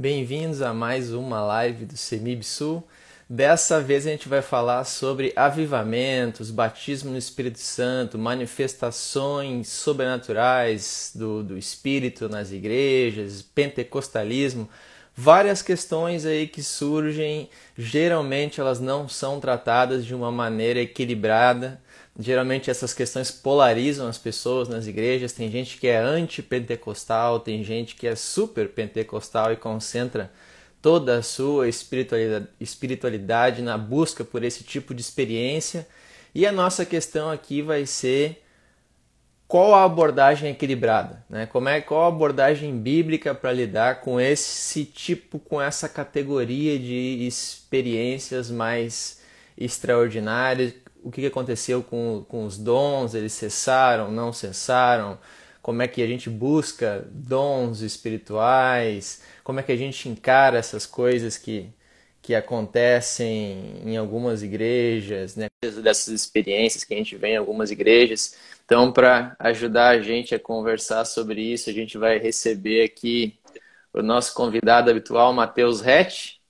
Bem-vindos a mais uma live do Semib Sul. Dessa vez a gente vai falar sobre avivamentos, batismo no Espírito Santo, manifestações sobrenaturais do, do Espírito nas igrejas, pentecostalismo, várias questões aí que surgem. Geralmente elas não são tratadas de uma maneira equilibrada. Geralmente essas questões polarizam as pessoas nas igrejas. Tem gente que é anti-pentecostal, tem gente que é super pentecostal e concentra toda a sua espiritualidade, espiritualidade na busca por esse tipo de experiência. E a nossa questão aqui vai ser qual a abordagem equilibrada, né? Como é qual a abordagem bíblica para lidar com esse tipo, com essa categoria de experiências mais extraordinárias? O que aconteceu com, com os dons? Eles cessaram? Não cessaram? Como é que a gente busca dons espirituais? como é que a gente encara essas coisas que, que acontecem em algumas igrejas, né? dessas experiências que a gente vê em algumas igrejas. Então, para ajudar a gente a conversar sobre isso, a gente vai receber aqui o nosso convidado habitual, Matheus Rett.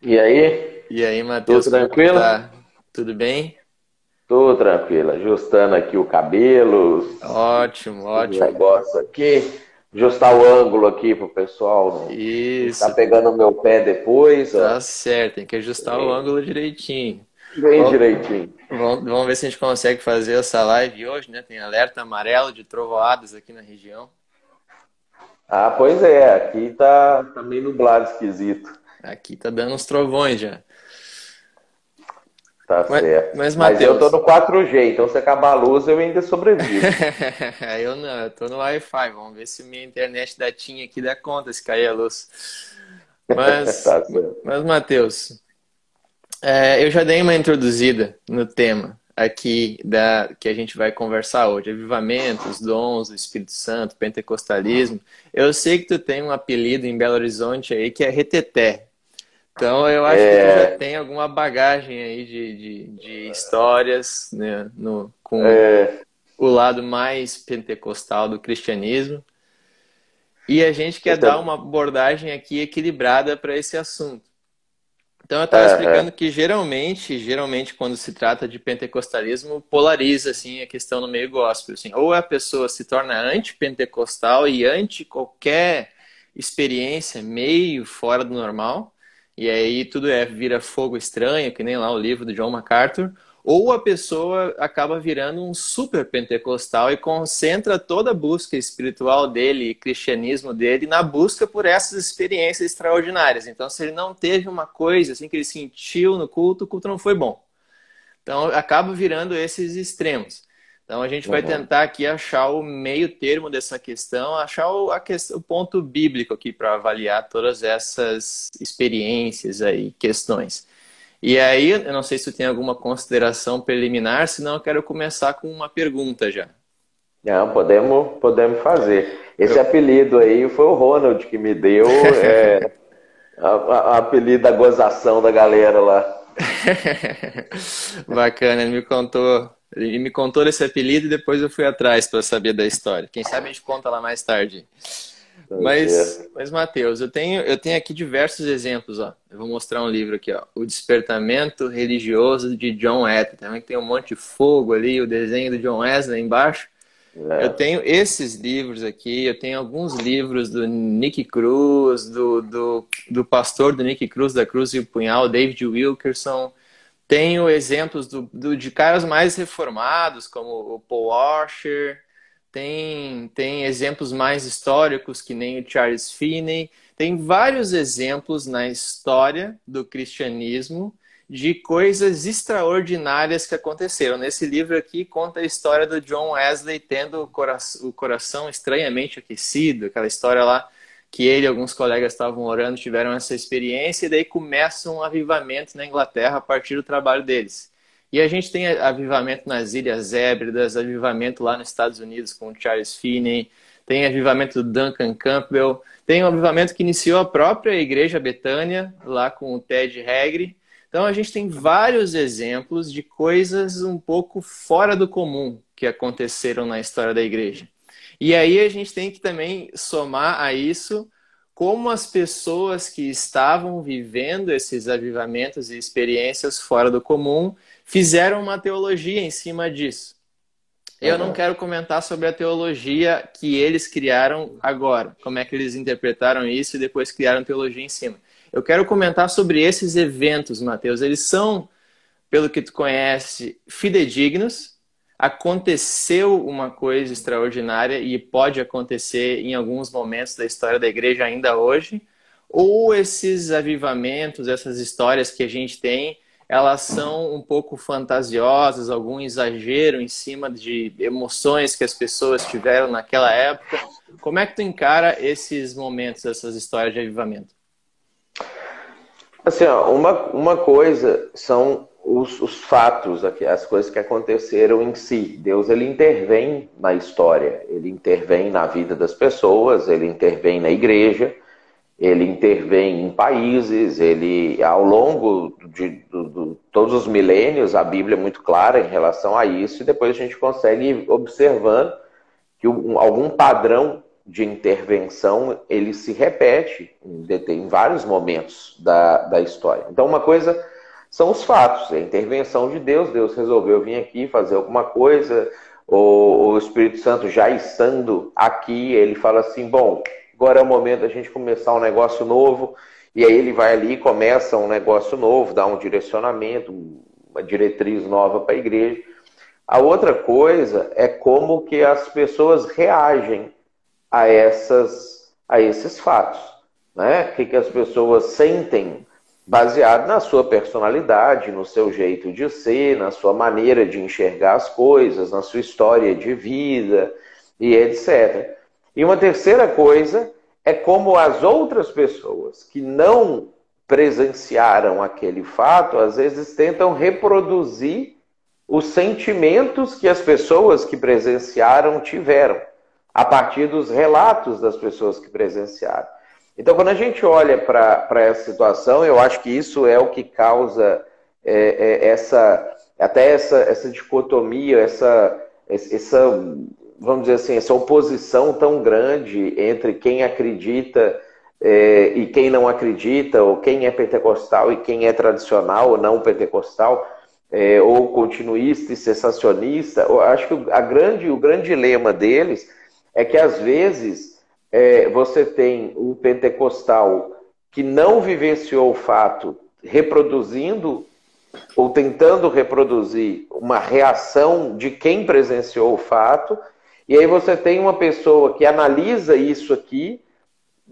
E aí? E aí, Matheus? Tudo tranquilo? Tá? Tudo bem? Tudo tranquilo. Ajustando aqui o cabelo. Ótimo, ótimo. negócio aqui ajustar o ângulo aqui pro pessoal. Isso. Tá pegando o meu pé depois. Tá ó. certo, tem que ajustar o ângulo direitinho. Bem vamos, direitinho. Vamos, vamos ver se a gente consegue fazer essa live hoje, né? Tem alerta amarelo de trovoadas aqui na região. Ah, pois é, aqui tá, tá meio nublado esquisito. Aqui tá dando uns trovões já. Tá mas, certo. Mas, Mateus... mas eu tô no 4G, então se acabar a luz eu ainda sobrevivo. eu não, eu tô no Wi-Fi. Vamos ver se minha internet da TIM aqui dá conta se cair a luz. Mas, tá mas Matheus, é, eu já dei uma introduzida no tema aqui da que a gente vai conversar hoje, avivamentos, dons do Espírito Santo, pentecostalismo. Eu sei que tu tem um apelido em Belo Horizonte aí que é reteté. Então eu acho é... que tu já tem alguma bagagem aí de, de, de histórias né, no, com é... o lado mais pentecostal do cristianismo. E a gente quer então... dar uma abordagem aqui equilibrada para esse assunto. Então eu estava explicando que geralmente, geralmente quando se trata de pentecostalismo, polariza assim a questão no meio gospel, assim, ou a pessoa se torna anti-pentecostal e anti qualquer experiência meio fora do normal, e aí tudo é vira fogo estranho, que nem lá o livro do John MacArthur, ou a pessoa acaba virando um super pentecostal e concentra toda a busca espiritual dele cristianismo dele na busca por essas experiências extraordinárias. Então, se ele não teve uma coisa assim que ele sentiu no culto, o culto não foi bom. Então, acaba virando esses extremos. Então a gente vai uhum. tentar aqui achar o meio termo dessa questão, achar o, questão, o ponto bíblico aqui para avaliar todas essas experiências aí, questões. E aí, eu não sei se tu tem alguma consideração preliminar, senão eu quero começar com uma pergunta já. Não, podemos, podemos fazer. Esse eu... apelido aí foi o Ronald que me deu, é, a, a, apelido da gozação da galera lá. Bacana, ele me contou ele me contou esse apelido e depois eu fui atrás para saber da história. Quem sabe a gente conta lá mais tarde. Mas, mas Matheus, eu tenho, eu tenho aqui diversos exemplos. Ó. Eu vou mostrar um livro aqui, ó. O Despertamento Religioso de John Wesley. Também tem um monte de fogo ali, o desenho do John Wesley embaixo. É. Eu tenho esses livros aqui, eu tenho alguns livros do Nick Cruz, do, do, do pastor do Nick Cruz, da Cruz e o Punhal, David Wilkerson. Tenho exemplos do, do, de caras mais reformados, como o Paul Washer. Tem, tem exemplos mais históricos, que nem o Charles Finney. Tem vários exemplos na história do cristianismo de coisas extraordinárias que aconteceram. Nesse livro aqui conta a história do John Wesley tendo o coração, o coração estranhamente aquecido, aquela história lá que ele e alguns colegas estavam orando, tiveram essa experiência, e daí começa um avivamento na Inglaterra a partir do trabalho deles. E a gente tem avivamento nas Ilhas Hébridas, avivamento lá nos Estados Unidos com o Charles Finney, tem avivamento do Duncan Campbell, tem um avivamento que iniciou a própria Igreja Betânia, lá com o Ted Hagre. Então a gente tem vários exemplos de coisas um pouco fora do comum que aconteceram na história da igreja. E aí a gente tem que também somar a isso como as pessoas que estavam vivendo esses avivamentos e experiências fora do comum fizeram uma teologia em cima disso. Eu não quero comentar sobre a teologia que eles criaram agora, como é que eles interpretaram isso e depois criaram teologia em cima. Eu quero comentar sobre esses eventos, Mateus. Eles são, pelo que tu conhece, fidedignos, aconteceu uma coisa extraordinária e pode acontecer em alguns momentos da história da igreja ainda hoje, ou esses avivamentos, essas histórias que a gente tem, elas são um pouco fantasiosas, algum exagero em cima de emoções que as pessoas tiveram naquela época. Como é que tu encara esses momentos, essas histórias de avivamento? Assim, ó, uma, uma coisa são os, os, fatos, as coisas que aconteceram em si. Deus ele intervém na história, ele intervém na vida das pessoas, ele intervém na igreja, ele intervém em países, ele ao longo de, de, de todos os milênios a Bíblia é muito clara em relação a isso e depois a gente consegue ir observando que um, algum padrão de intervenção ele se repete em, em vários momentos da, da história. Então uma coisa são os fatos, é a intervenção de Deus. Deus resolveu vir aqui fazer alguma coisa, o, o Espírito Santo já estando aqui, ele fala assim: bom, agora é o momento da gente começar um negócio novo. E aí ele vai ali e começa um negócio novo, dá um direcionamento, uma diretriz nova para a igreja. A outra coisa é como que as pessoas reagem a, essas, a esses fatos. Né? O que, que as pessoas sentem baseado na sua personalidade, no seu jeito de ser, na sua maneira de enxergar as coisas, na sua história de vida e etc. E uma terceira coisa é como as outras pessoas que não presenciaram aquele fato, às vezes tentam reproduzir os sentimentos que as pessoas que presenciaram tiveram, a partir dos relatos das pessoas que presenciaram. Então, quando a gente olha para essa situação, eu acho que isso é o que causa é, é, essa até essa, essa dicotomia, essa, essa, vamos dizer assim, essa oposição tão grande entre quem acredita é, e quem não acredita, ou quem é pentecostal e quem é tradicional ou não pentecostal, é, ou continuista e sensacionista. Eu acho que a grande, o grande dilema deles é que às vezes é, você tem o pentecostal que não vivenciou o fato reproduzindo ou tentando reproduzir uma reação de quem presenciou o fato, e aí você tem uma pessoa que analisa isso aqui,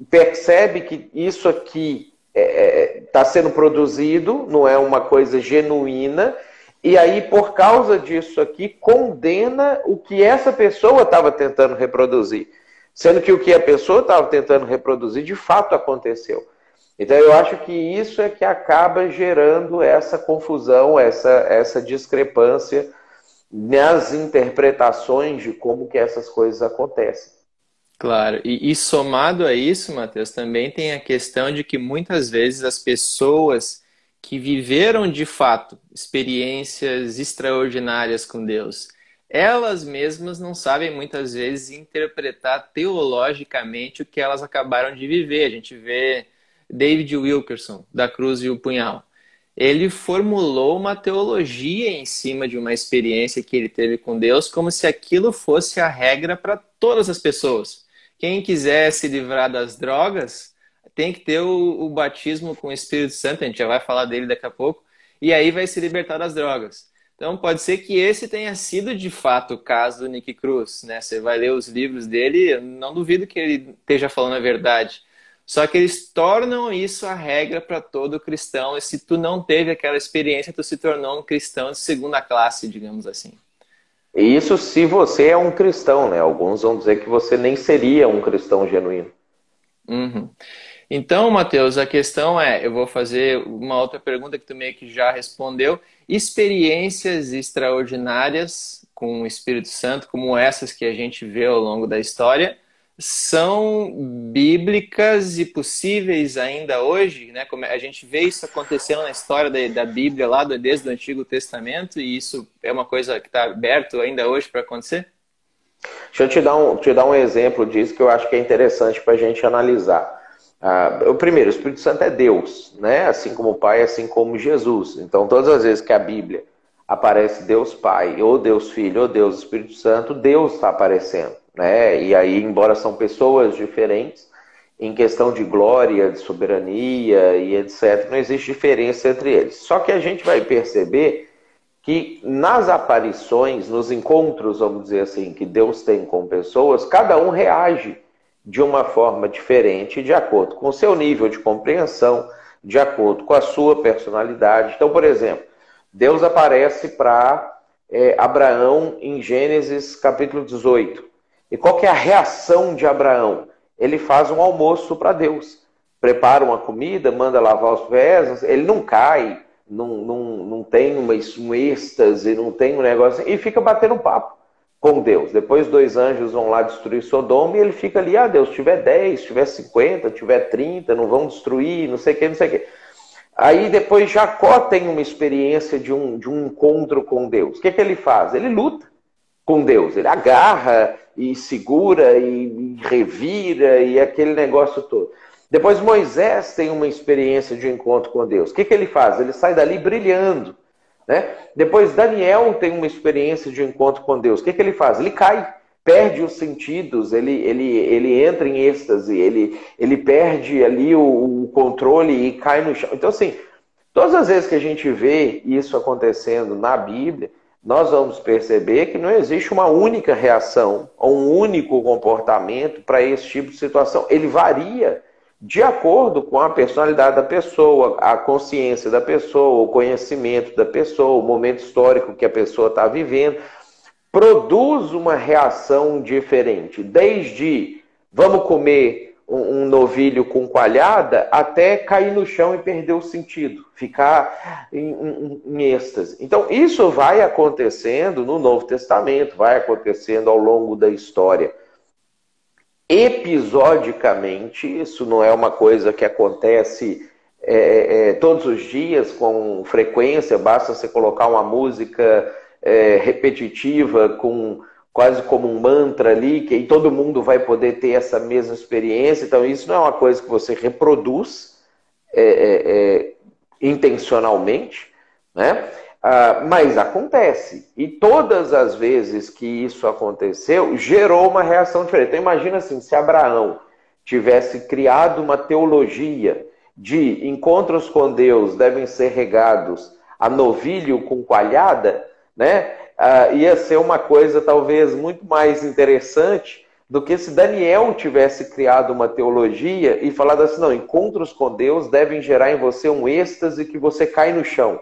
percebe que isso aqui está é, é tá sendo produzido, não é uma coisa genuína, e aí, por causa disso aqui, condena o que essa pessoa estava tentando reproduzir. Sendo que o que a pessoa estava tentando reproduzir de fato aconteceu. Então eu acho que isso é que acaba gerando essa confusão, essa, essa discrepância nas interpretações de como que essas coisas acontecem. Claro, e, e somado a isso, Matheus, também tem a questão de que muitas vezes as pessoas que viveram de fato experiências extraordinárias com Deus, elas mesmas não sabem muitas vezes interpretar teologicamente o que elas acabaram de viver. A gente vê David Wilkerson, da Cruz e o Punhal. Ele formulou uma teologia em cima de uma experiência que ele teve com Deus, como se aquilo fosse a regra para todas as pessoas. Quem quiser se livrar das drogas tem que ter o, o batismo com o Espírito Santo, a gente já vai falar dele daqui a pouco, e aí vai se libertar das drogas. Então pode ser que esse tenha sido de fato o caso do Nick Cruz, né? Você vai ler os livros dele, não duvido que ele esteja falando a verdade. Só que eles tornam isso a regra para todo cristão. E se tu não teve aquela experiência, tu se tornou um cristão de segunda classe, digamos assim. Isso se você é um cristão, né? Alguns vão dizer que você nem seria um cristão genuíno. Uhum. Então, Mateus, a questão é, eu vou fazer uma outra pergunta que tu meio que já respondeu. Experiências extraordinárias com o Espírito Santo, como essas que a gente vê ao longo da história, são bíblicas e possíveis ainda hoje, né? Como a gente vê isso acontecendo na história da, da Bíblia lá desde o Antigo Testamento e isso é uma coisa que está aberto ainda hoje para acontecer? Deixa eu te dar, um, te dar um exemplo disso que eu acho que é interessante para a gente analisar. Ah, o primeiro, o Espírito Santo é Deus, né? Assim como o Pai, assim como Jesus. Então, todas as vezes que a Bíblia aparece Deus Pai, ou Deus Filho, ou Deus Espírito Santo, Deus está aparecendo, né? E aí, embora são pessoas diferentes, em questão de glória, de soberania e etc., não existe diferença entre eles. Só que a gente vai perceber que nas aparições, nos encontros, vamos dizer assim, que Deus tem com pessoas, cada um reage de uma forma diferente, de acordo com o seu nível de compreensão, de acordo com a sua personalidade. Então, por exemplo, Deus aparece para é, Abraão em Gênesis capítulo 18. E qual que é a reação de Abraão? Ele faz um almoço para Deus. Prepara uma comida, manda lavar os pés, ele não cai, não, não, não tem uma, um êxtase, não tem um negócio, e fica batendo papo com Deus. Depois dois anjos vão lá destruir Sodoma e ele fica ali, ah Deus, tiver 10, tiver 50, tiver 30, não vão destruir, não sei o que, não sei o que. Aí depois Jacó tem uma experiência de um, de um encontro com Deus. O que, que ele faz? Ele luta com Deus, ele agarra e segura e, revira e aquele negócio todo. Depois Moisés tem uma experiência de encontro com Deus. O que, que ele faz? Ele sai dali brilhando. Né? Depois Daniel tem uma experiência de encontro com Deus. O que, que ele faz? Ele cai, perde os sentidos, ele, ele, ele entra em êxtase, ele, ele perde ali o, o controle e cai no chão. Então, assim, todas as vezes que a gente vê isso acontecendo na Bíblia, nós vamos perceber que não existe uma única reação, um único comportamento para esse tipo de situação. Ele varia de acordo com a personalidade da pessoa, a consciência da pessoa, o conhecimento da pessoa, o momento histórico que a pessoa está vivendo, produz uma reação diferente, desde vamos comer um, novilho com coalhada até cair no chão e perder o sentido, ficar em, em, em êxtase. Então, isso vai acontecendo no Novo Testamento, vai acontecendo ao longo da história episodicamente, isso não é uma coisa que acontece é, é, é, todos os dias com frequência, basta você colocar uma música é, repetitiva com quase como um mantra ali, que aí todo mundo vai poder ter essa mesma experiência. Então, isso não é uma coisa que você reproduz é, é, intencionalmente, né? Uh, mas acontece. E todas as vezes que isso aconteceu, gerou uma reação diferente. Então, imagina assim: se Abraão tivesse criado uma teologia de encontros com Deus devem ser regados a novilho com coalhada, né? Uh, ia ser uma coisa talvez muito mais interessante do que se Daniel tivesse criado uma teologia e falado assim: não, encontros com Deus devem gerar em você um êxtase que você cai no chão.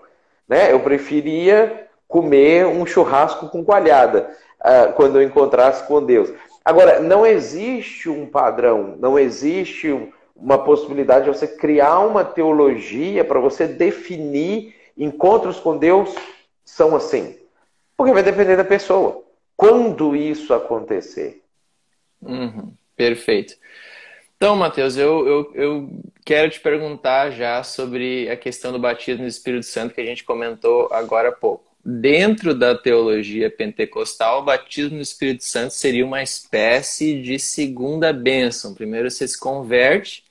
Né? Eu preferia comer um churrasco com coalhada uh, quando eu encontrasse com Deus. Agora, não existe um padrão, não existe uma possibilidade de você criar uma teologia para você definir encontros com Deus são assim. Porque vai depender da pessoa. Quando isso acontecer? Uhum, perfeito. Então, Matheus, eu, eu, eu quero te perguntar já sobre a questão do batismo no Espírito Santo que a gente comentou agora há pouco. Dentro da teologia pentecostal, o batismo no Espírito Santo seria uma espécie de segunda bênção. Primeiro você se converte,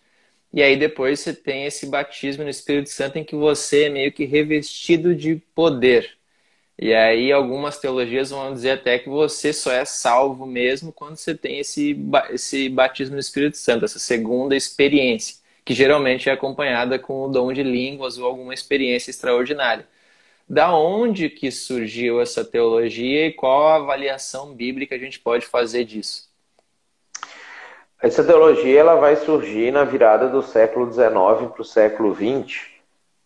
e aí depois você tem esse batismo no Espírito Santo em que você é meio que revestido de poder. E aí algumas teologias vão dizer até que você só é salvo mesmo quando você tem esse, esse batismo no Espírito Santo, essa segunda experiência, que geralmente é acompanhada com o dom de línguas ou alguma experiência extraordinária. Da onde que surgiu essa teologia e qual a avaliação bíblica a gente pode fazer disso? Essa teologia ela vai surgir na virada do século XIX para o século XX,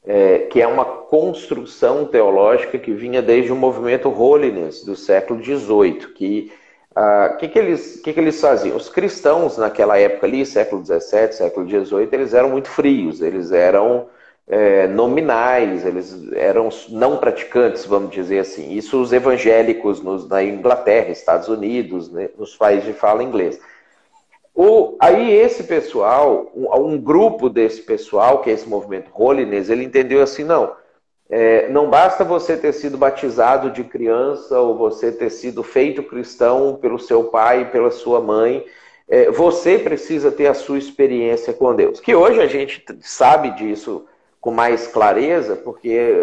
é, que é uma construção teológica que vinha desde o movimento Holiness do século XVIII, que o ah, que, que, eles, que, que eles faziam? Os cristãos naquela época ali, século XVII, século XVIII, eles eram muito frios, eles eram é, nominais, eles eram não praticantes, vamos dizer assim. Isso os evangélicos nos, na Inglaterra, Estados Unidos, né, nos países de fala inglesa. O, aí esse pessoal, um, um, grupo desse pessoal, que é esse movimento Holiness, ele entendeu assim, não, é, não basta você ter sido batizado de criança ou você ter sido feito cristão pelo seu pai pela sua mãe, é, você precisa ter a sua experiência com Deus. Que hoje a gente sabe disso com mais clareza, porque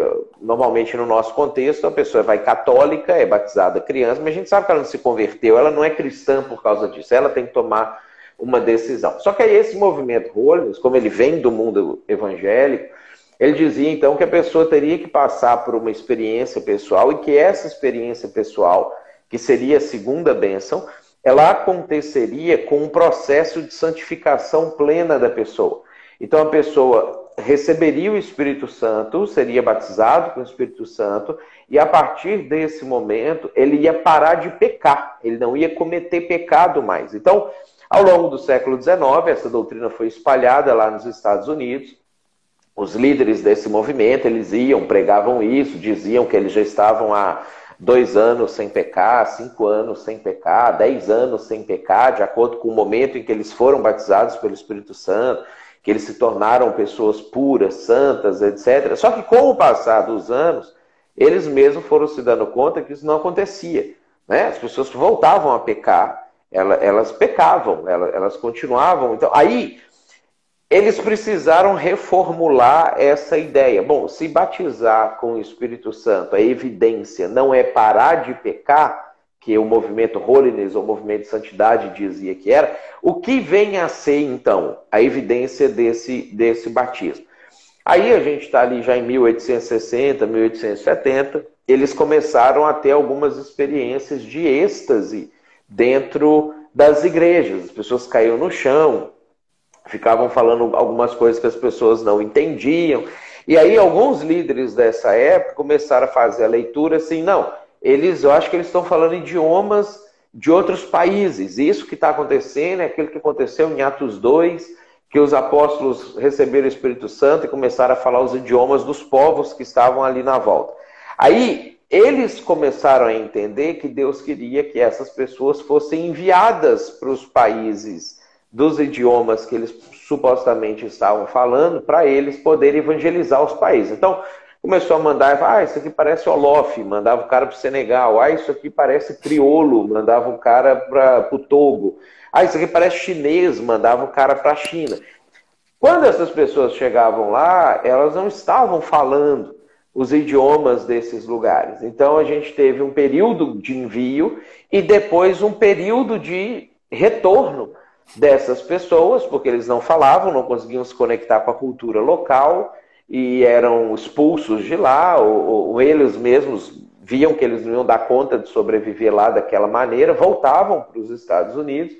normalmente no nosso contexto a pessoa vai católica, é batizada criança, mas a gente sabe que ela não se converteu, ela não é cristã por causa disso, ela tem que tomar uma decisão. Só que aí esse movimento Holiness, como ele vem do mundo evangélico, ele dizia então que a pessoa teria que passar por uma experiência pessoal e que essa experiência pessoal, que seria a segunda bênção, ela aconteceria com um processo de santificação plena da pessoa. Então a pessoa receberia o Espírito Santo, seria batizado com o Espírito Santo, e a partir desse momento ele ia parar de pecar, ele não ia cometer pecado mais. Então, ao longo do século XIX, essa doutrina foi espalhada lá nos Estados Unidos. Os líderes desse movimento, eles iam, pregavam isso, diziam que eles já estavam há dois anos sem pecar, cinco anos sem pecar, dez anos sem pecar, de acordo com o momento em que eles foram batizados pelo Espírito Santo, que eles se tornaram pessoas puras, santas, etc. Só que com o passar dos anos, eles mesmos foram se dando conta que isso não acontecia. Né? As pessoas voltavam a pecar, elas, pecavam, elas continuavam. Então, aí eles precisaram reformular essa ideia. Bom, se batizar com o Espírito Santo, a evidência não é parar de pecar, que o movimento Holiness, ou movimento de santidade dizia que era, o que vem a ser então a evidência desse, desse batismo? Aí a gente está ali já em 1860, 1870, eles começaram a ter algumas experiências de êxtase dentro das igrejas. As pessoas caíam no chão, ficavam falando algumas coisas que as pessoas não entendiam. E aí alguns líderes dessa época começaram a fazer a leitura assim, não, eles, eu acho que eles estão falando idiomas de outros países. Isso que está acontecendo é aquilo que aconteceu em Atos 2, que os apóstolos receberam o Espírito Santo e começaram a falar os idiomas dos povos que estavam ali na volta. Aí eles começaram a entender que Deus queria que essas pessoas fossem enviadas para os países dos idiomas que eles supostamente estavam falando, para eles poderem evangelizar os países. Então, começou a mandar, ah, isso aqui parece Olof, mandava o cara para o Senegal, ah, isso aqui parece criolo, mandava o cara para o Togo, ah, isso aqui parece chinês, mandava o cara para a China. Quando essas pessoas chegavam lá, elas não estavam falando os idiomas desses lugares. Então a gente teve um período de envio e depois um período de retorno dessas pessoas, porque eles não falavam, não conseguiam se conectar com a cultura local e eram expulsos de lá, ou, ou eles mesmos viam que eles não iam dar conta de sobreviver lá daquela maneira, voltavam para os Estados Unidos.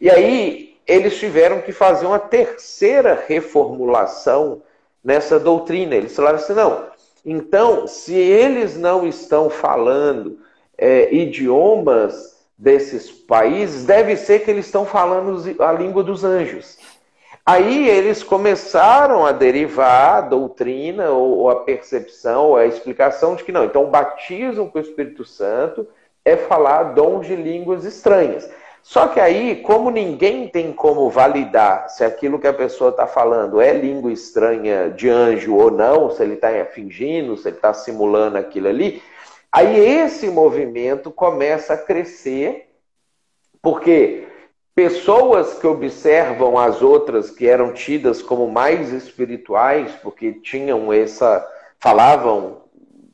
E aí eles tiveram que fazer uma terceira reformulação nessa doutrina. Eles falaram assim: não, então, se eles não estão falando é, idiomas desses países, deve ser que eles estão falando a língua dos anjos. Aí eles começaram a derivar a doutrina ou a percepção, ou a explicação de que não. Então, o batismo com o Espírito Santo é falar dons de línguas estranhas. Só que aí, como ninguém tem como validar se aquilo que a pessoa está falando é língua estranha de anjo ou não, se ele está fingindo, se ele está simulando aquilo ali, Aí esse movimento começa a crescer, porque pessoas que observam as outras que eram tidas como mais espirituais, porque tinham essa. falavam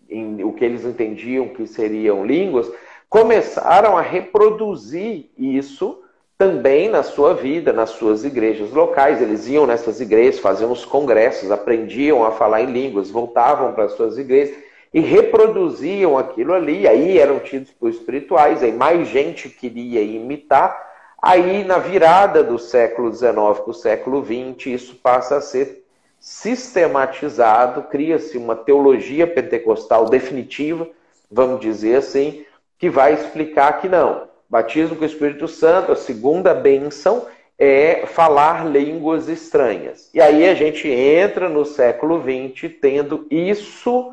em o que eles entendiam que seriam línguas, começaram a reproduzir isso também na sua vida, nas suas igrejas locais. Eles iam nessas igrejas, faziam os congressos, aprendiam a falar em línguas, voltavam para as suas igrejas e reproduziam aquilo ali, aí eram tidos por espirituais, aí mais gente queria imitar. Aí, na virada do século XIX para o século XX, isso passa a ser sistematizado, cria-se uma teologia pentecostal definitiva, vamos dizer assim, que vai explicar que não. Batismo com o Espírito Santo, a segunda bênção, é falar línguas estranhas. E aí a gente entra no século XX tendo isso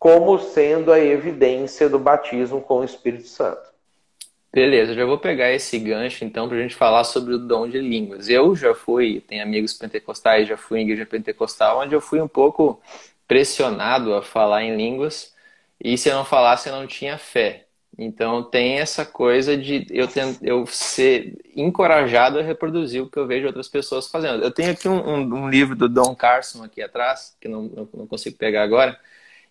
como sendo a evidência do batismo com o Espírito Santo. Beleza, já vou pegar esse gancho então para a gente falar sobre o dom de línguas. Eu já fui, tenho amigos pentecostais, já fui em igreja pentecostal, onde eu fui um pouco pressionado a falar em línguas e se eu não falasse eu não tinha fé. Então tem essa coisa de eu, tento, eu ser encorajado a reproduzir o que eu vejo outras pessoas fazendo. Eu tenho aqui um, um, um livro do Don Carson aqui atrás, que não, não consigo pegar agora,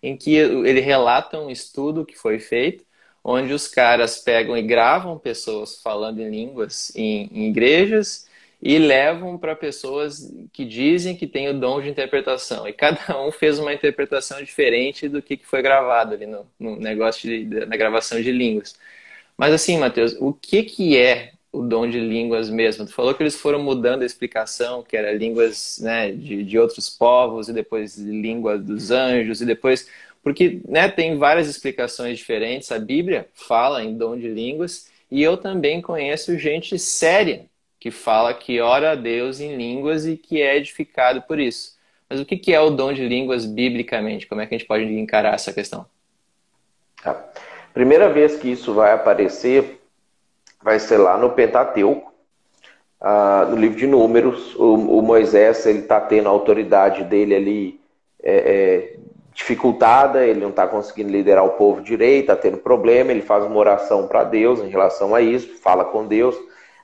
em que ele relata um estudo que foi feito, onde os caras pegam e gravam pessoas falando em línguas em, em igrejas e levam para pessoas que dizem que têm o dom de interpretação. E cada um fez uma interpretação diferente do que foi gravado ali no, no negócio de, na gravação de línguas. Mas assim, Matheus, o que, que é o dom de línguas mesmo? Tu falou que eles foram mudando a explicação, que era línguas né, de, de outros povos, e depois língua dos anjos, e depois. Porque né, tem várias explicações diferentes. A Bíblia fala em dom de línguas, e eu também conheço gente séria que fala que ora a Deus em línguas e que é edificado por isso. Mas o que é o dom de línguas biblicamente? Como é que a gente pode encarar essa questão? Tá. primeira vez que isso vai aparecer vai ser lá no Pentateuco, ah, no livro de Números. O, o Moisés ele está tendo a autoridade dele ali é, é, dificultada, ele não está conseguindo liderar o povo direito, está tendo problema. Ele faz uma oração para Deus em relação a isso, fala com Deus.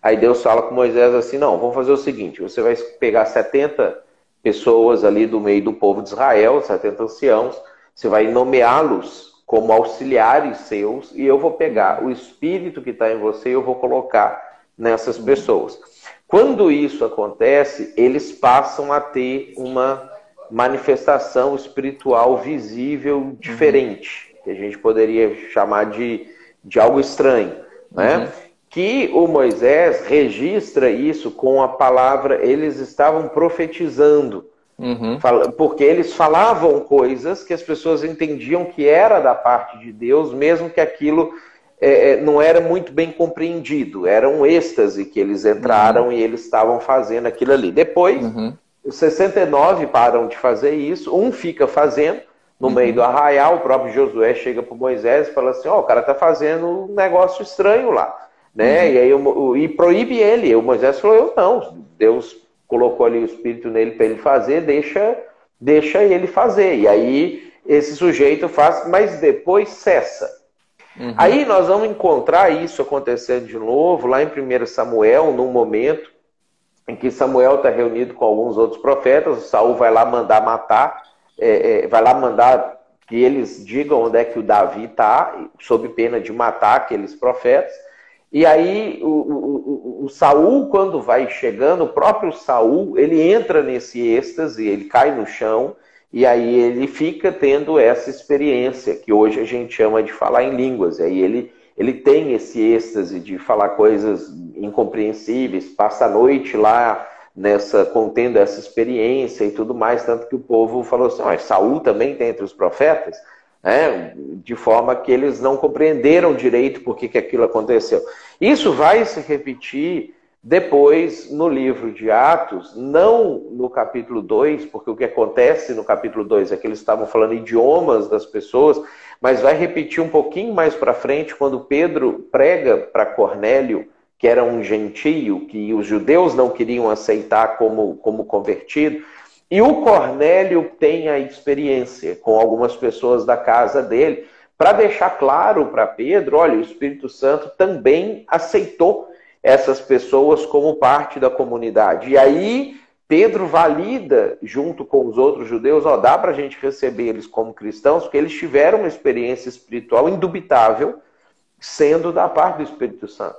Aí Deus fala com Moisés assim: não, vamos fazer o seguinte: você vai pegar 70 pessoas ali do meio do povo de Israel, 70 anciãos, você vai nomeá-los como auxiliares seus, e eu vou pegar o espírito que está em você e eu vou colocar nessas pessoas. Quando isso acontece, eles passam a ter uma manifestação espiritual visível diferente, que a gente poderia chamar de, de algo estranho. Né? Uhum que o Moisés registra isso com a palavra, eles estavam profetizando. Uhum. Porque eles falavam coisas que as pessoas entendiam que era da parte de Deus, mesmo que aquilo é, é não era muito bem compreendido. Era um êxtase que eles entraram uhum. e eles estavam fazendo aquilo ali. Depois, uhum. os 69 param de fazer isso, um fica fazendo no meio uhum. do arraial, o próprio Josué chega para Moisés e fala assim: Ó, oh, o cara está fazendo um negócio estranho lá né? Uhum. E aí eu, e proíbe ele. O Moisés falou: eu não. Deus colocou ali o espírito nele para ele fazer, deixa, deixa ele fazer. E aí esse sujeito faz, mas depois cessa. Uhum. Aí nós vamos encontrar isso acontecendo de novo lá em 1 Samuel, num momento em que Samuel está reunido com alguns outros profetas, Saul vai lá mandar matar, é, é, vai lá mandar que eles digam onde é que o Davi está, sob pena de matar aqueles profetas. E aí o, o, o, Saul, quando vai chegando, o próprio Saul, ele entra nesse êxtase, ele cai no chão, e aí ele fica tendo essa experiência, que hoje a gente chama de falar em línguas. E aí ele, ele tem esse êxtase de falar coisas incompreensíveis, passa a noite lá nessa contendo essa experiência e tudo mais, tanto que o povo falou assim, oh, Saul também tem entre os profetas né? de forma que eles não compreenderam direito por que, que aquilo aconteceu. Isso vai se repetir depois no livro de Atos, não no capítulo 2, porque o que acontece no capítulo 2 é que eles estavam falando idiomas das pessoas, mas vai repetir um pouquinho mais para frente, quando Pedro prega para Cornélio, que era um gentio, que os judeus não queriam aceitar como, como convertido, e o Cornélio tem a experiência com algumas pessoas da casa dele, para deixar claro para Pedro: olha, o Espírito Santo também aceitou essas pessoas como parte da comunidade. E aí Pedro valida, junto com os outros judeus, ó, dá para a gente receber eles como cristãos, porque eles tiveram uma experiência espiritual indubitável, sendo da parte do Espírito Santo.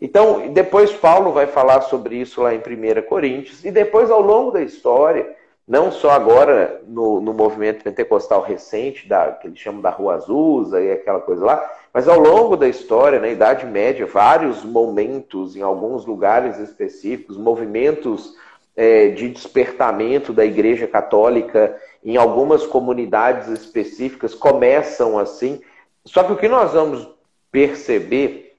Então, depois Paulo vai falar sobre isso lá em 1 Coríntios, e depois, ao longo da história, não só agora no, no movimento pentecostal recente, da, que eles chamam da Rua Azusa e aquela coisa lá, mas ao longo da história, na Idade Média, vários momentos, em alguns lugares específicos, movimentos é, de despertamento da Igreja Católica em algumas comunidades específicas começam assim. Só que o que nós vamos perceber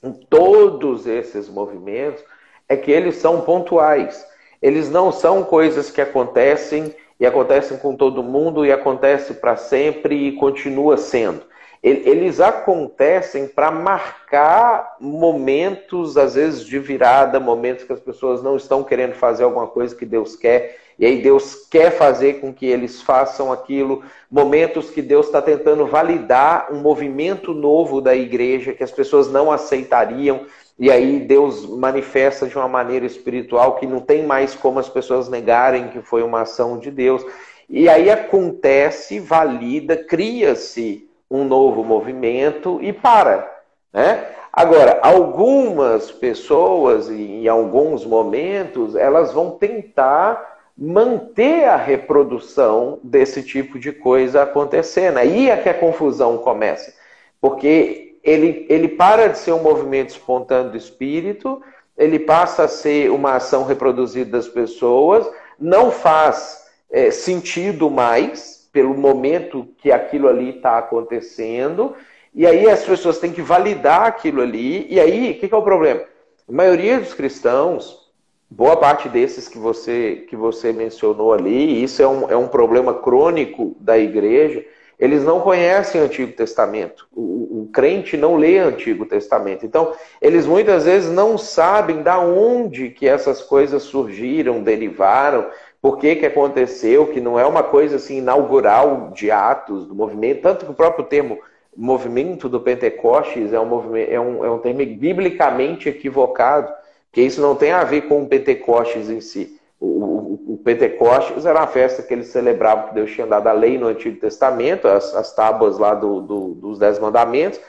em todos esses movimentos é que eles são pontuais eles não são coisas que acontecem e acontecem com todo mundo e acontece para sempre e continua sendo. Eles acontecem para marcar momentos, às vezes, de virada, momentos que as pessoas não estão querendo fazer alguma coisa que Deus quer e aí Deus quer fazer com que eles façam aquilo, momentos que Deus está tentando validar um movimento novo da igreja que as pessoas não aceitariam, e aí Deus manifesta de uma maneira espiritual que não tem mais como as pessoas negarem que foi uma ação de Deus. E aí acontece, valida, cria-se um novo movimento e para. Né? Agora, algumas pessoas, em alguns momentos, elas vão tentar manter a reprodução desse tipo de coisa acontecendo. Aí é que a confusão começa. Porque ele, ele para de ser um movimento espontâneo do espírito, ele passa a ser uma ação reproduzida das pessoas, não faz é, sentido mais pelo momento que aquilo ali está acontecendo, e aí as pessoas têm que validar aquilo ali. E aí, o que, que, é o problema? A maioria dos cristãos, boa parte desses que você, que você mencionou ali, isso é um, é um problema crônico da igreja, eles não conhecem o Antigo Testamento. O, o crente não lê o Antigo Testamento. Então, eles muitas vezes não sabem da onde que essas coisas surgiram, derivaram, por que, que aconteceu, que não é uma coisa assim inaugural de atos do movimento, tanto que o próprio termo movimento do Pentecostes é um, é um, é um termo biblicamente equivocado, que isso não tem a ver com o Pentecostes em si. O, Pentecostes era uma festa que eles celebravam que Deus tinha dado a lei no Antigo Testamento, as, as tábuas lá do, do, dos Dez Mandamentos,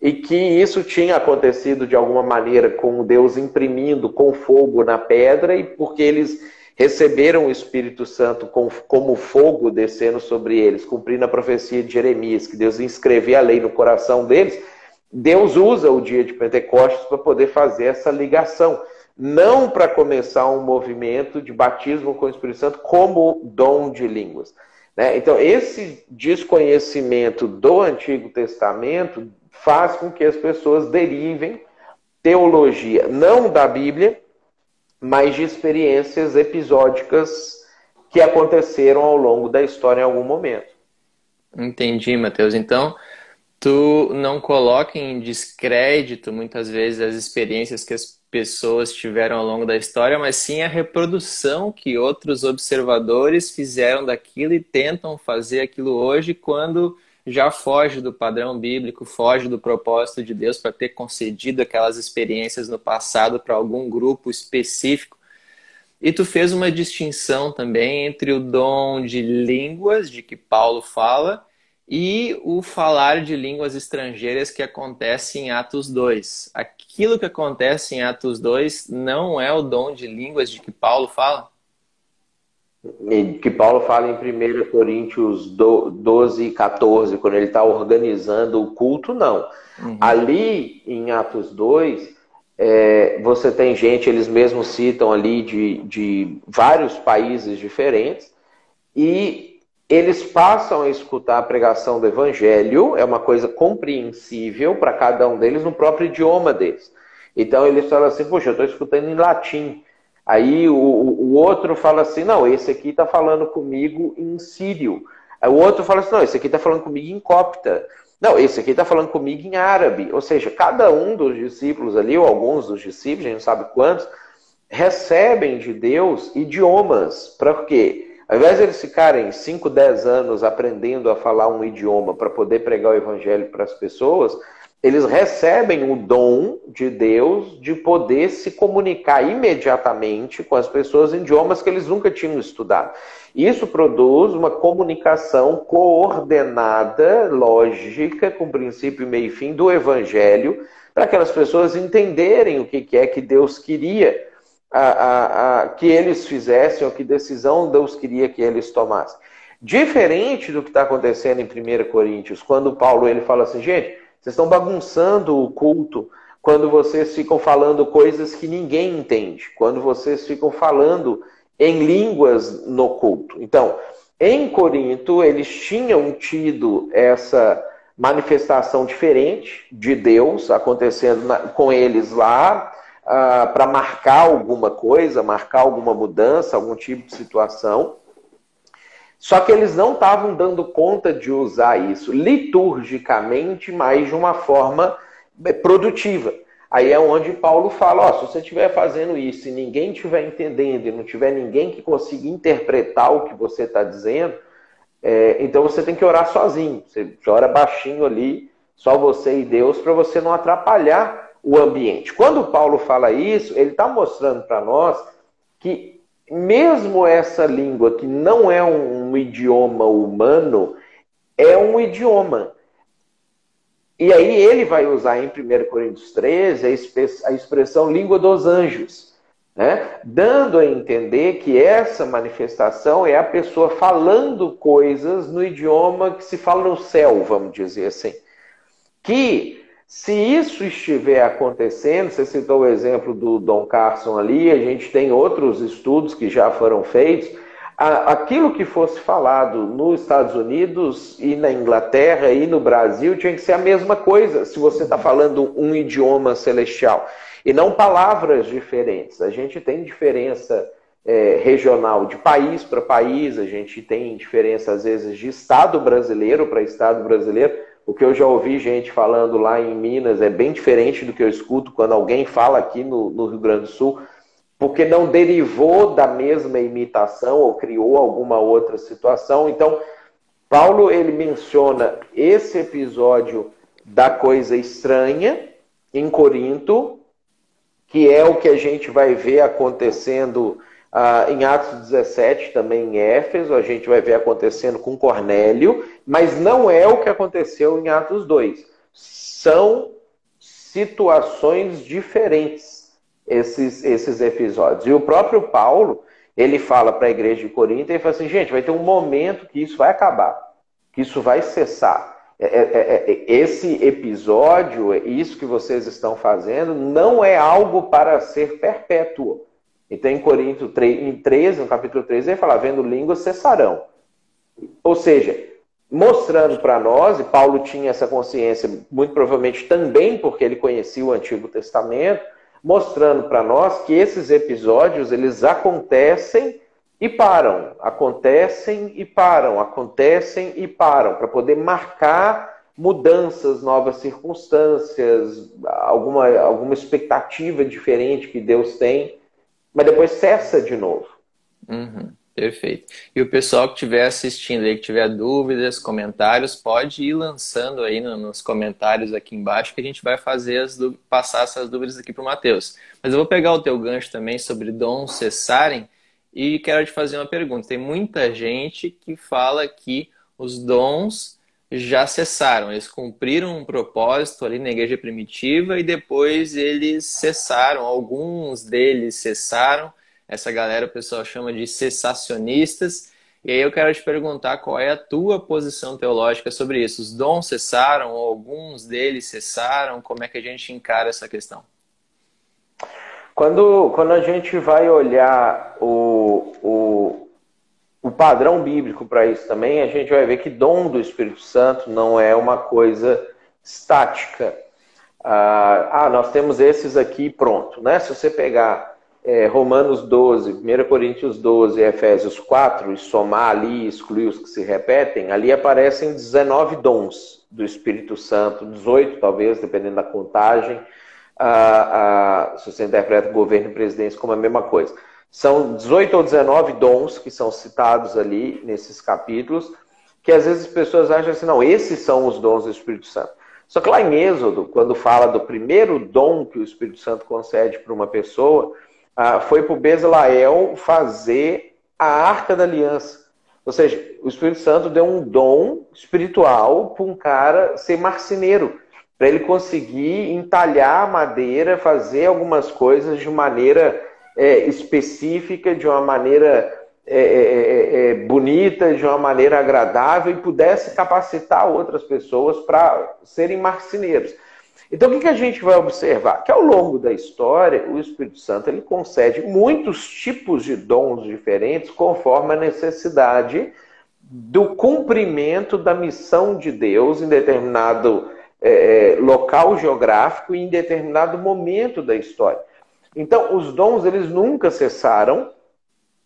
e que isso tinha acontecido de alguma maneira com Deus imprimindo com fogo na pedra, e porque eles receberam o Espírito Santo como fogo descendo sobre eles, cumprindo a profecia de Jeremias, que Deus inscrevia a lei no coração deles, Deus usa o dia de Pentecostes para poder fazer essa ligação. Não para começar um movimento de batismo com o Espírito Santo como dom de línguas. Né? Então, esse desconhecimento do Antigo Testamento faz com que as pessoas derivem teologia não da Bíblia, mas de experiências episódicas que aconteceram ao longo da história em algum momento. Entendi, Matheus. Então, tu não coloca em descrédito muitas vezes as experiências que as pessoas tiveram ao longo da história, mas sim a reprodução que outros observadores fizeram daquilo e tentam fazer aquilo hoje quando já foge do padrão bíblico, foge do propósito de Deus para ter concedido aquelas experiências no passado para algum grupo específico. E tu fez uma distinção também entre o dom de línguas, de que Paulo fala, e o falar de línguas estrangeiras que acontece em Atos 2. Aquilo que acontece em Atos 2 não é o dom de línguas de que Paulo fala? que Paulo fala em 1 Coríntios 12 e 14, quando ele está organizando o culto, não. Uhum. Ali em Atos 2, é, você tem gente, eles mesmos citam ali de, de vários países diferentes, e eles passam a escutar a pregação do evangelho, é uma coisa compreensível para cada um deles no próprio idioma deles. Então eles falam assim, poxa, eu estou escutando em latim. Aí o, o outro fala assim: não, esse aqui está falando comigo em sírio. Aí o outro fala assim: não, esse aqui está falando comigo em copta. Não, esse aqui está falando comigo em árabe. Ou seja, cada um dos discípulos ali, ou alguns dos discípulos, a gente não sabe quantos, recebem de Deus idiomas. Para quê? Ao invés de eles ficarem 5, 10 anos aprendendo a falar um idioma para poder pregar o evangelho para as pessoas, eles recebem o dom de Deus de poder se comunicar imediatamente com as pessoas em idiomas que eles nunca tinham estudado. Isso produz uma comunicação coordenada, lógica, com princípio, meio e fim do evangelho, para aquelas pessoas entenderem o que é que Deus queria a, a, a, que eles fizessem, ou que decisão Deus queria que eles tomassem. Diferente do que está acontecendo em 1 Coríntios, quando Paulo ele fala assim, gente vocês estão bagunçando o culto quando vocês ficam falando coisas que ninguém entende, quando vocês ficam falando em línguas no culto. Então, em Corinto, eles tinham tido essa manifestação diferente de Deus acontecendo na, com eles lá, uh, para marcar alguma coisa, marcar alguma mudança, algum tipo de situação. Só que eles não estavam dando conta de usar isso liturgicamente, mas de uma forma eh, produtiva. Aí é onde Paulo fala: se você estiver fazendo isso e ninguém estiver entendendo e não tiver ninguém que consiga interpretar o que você está dizendo, é, então você tem que orar sozinho. Você ora baixinho ali, só você e Deus, para você não atrapalhar o ambiente. Quando Paulo fala isso, ele está mostrando para nós que mesmo essa língua que não é um, idioma humano, é um idioma. E aí ele vai usar em 1 Coríntios 13 a expressão língua dos anjos, né? dando a entender que essa manifestação é a pessoa falando coisas no idioma que se fala no céu, vamos dizer assim. Que se isso estiver acontecendo, você citou o exemplo do Dom Carson ali, a gente tem outros estudos que já foram feitos aquilo que fosse falado nos Estados Unidos e na Inglaterra e no Brasil tinha que ser a mesma coisa se você está falando um idioma celestial e não palavras diferentes. A gente tem diferença é, regional de país para país, a gente tem diferença às vezes de estado brasileiro para estado brasileiro. O que eu já ouvi gente falando lá em Minas é bem diferente do que eu escuto quando alguém fala aqui no, no Rio Grande do Sul porque não derivou da mesma imitação ou criou alguma outra situação. Então, Paulo ele menciona esse episódio da coisa estranha em Corinto, que é o que a gente vai ver acontecendo uh, em Atos 17, também em Éfeso, a gente vai ver acontecendo com Cornélio, mas não é o que aconteceu em Atos 2. São situações diferentes esses, esses episódios. E o próprio Paulo, ele fala para a igreja de Corinto, ele fala assim, gente, vai ter um momento que isso vai acabar, que isso vai cessar. É, é, é esse episódio, isso que vocês estão fazendo, não é algo para ser perpétuo. Então, em Corinto 3, em 13, no capítulo 13, ele fala, vendo línguas cessarão. Ou seja, mostrando para nós, e Paulo tinha essa consciência, muito provavelmente também porque ele conhecia o Antigo Testamento, mostrando para nós que esses episódios eles acontecem e param, acontecem e param, acontecem e param, para poder marcar mudanças, novas circunstâncias, alguma, alguma expectativa diferente que Deus tem, mas depois cessa de novo. Uhum. Perfeito. E o pessoal que estiver assistindo aí, que tiver dúvidas, comentários, pode ir lançando aí no, nos comentários aqui embaixo que a gente vai fazer as passar essas dúvidas aqui para o Matheus. Mas eu vou pegar o teu gancho também sobre dons cessarem e quero te fazer uma pergunta. Tem muita gente que fala que os dons já cessaram, eles cumpriram um propósito ali na igreja primitiva e depois eles cessaram, alguns deles cessaram essa galera o pessoal chama de cessacionistas. E aí eu quero te perguntar qual é a tua posição teológica sobre isso. Os dons cessaram, alguns deles cessaram? Como é que a gente encara essa questão? Quando, quando a gente vai olhar o, o, o padrão bíblico para isso também, a gente vai ver que dom do Espírito Santo não é uma coisa estática. Ah, ah nós temos esses aqui pronto. Né? Se você pegar é, Romanos 12, 1 Coríntios 12 e Efésios 4 e somar ali e excluir os que se repetem, ali aparecem 19 dons do Espírito Santo, 18 talvez, dependendo da contagem, ah, ah, se você interpreta governo e presidência como a mesma coisa. São 18 ou 19 dons que são citados ali nesses capítulos, que às vezes as pessoas acham assim, não, esses são os dons do Espírito Santo. Só que lá em Êxodo, quando fala do primeiro dom que o Espírito Santo concede para uma pessoa, ah, foi para o Bezlael fazer a Arca da Aliança. Ou seja, o Espírito Santo deu um dom espiritual para um cara ser marceneiro, para ele conseguir entalhar madeira, fazer algumas coisas de maneira é, específica, de uma maneira é, é, é, é bonita, de uma maneira agradável e pudesse capacitar outras pessoas para serem marceneiros. Então, o que a gente vai observar? Que ao longo da história, o Espírito Santo ele concede muitos tipos de dons diferentes conforme a necessidade do cumprimento da missão de Deus em determinado é, local geográfico e em determinado momento da história. Então, os dons eles nunca cessaram,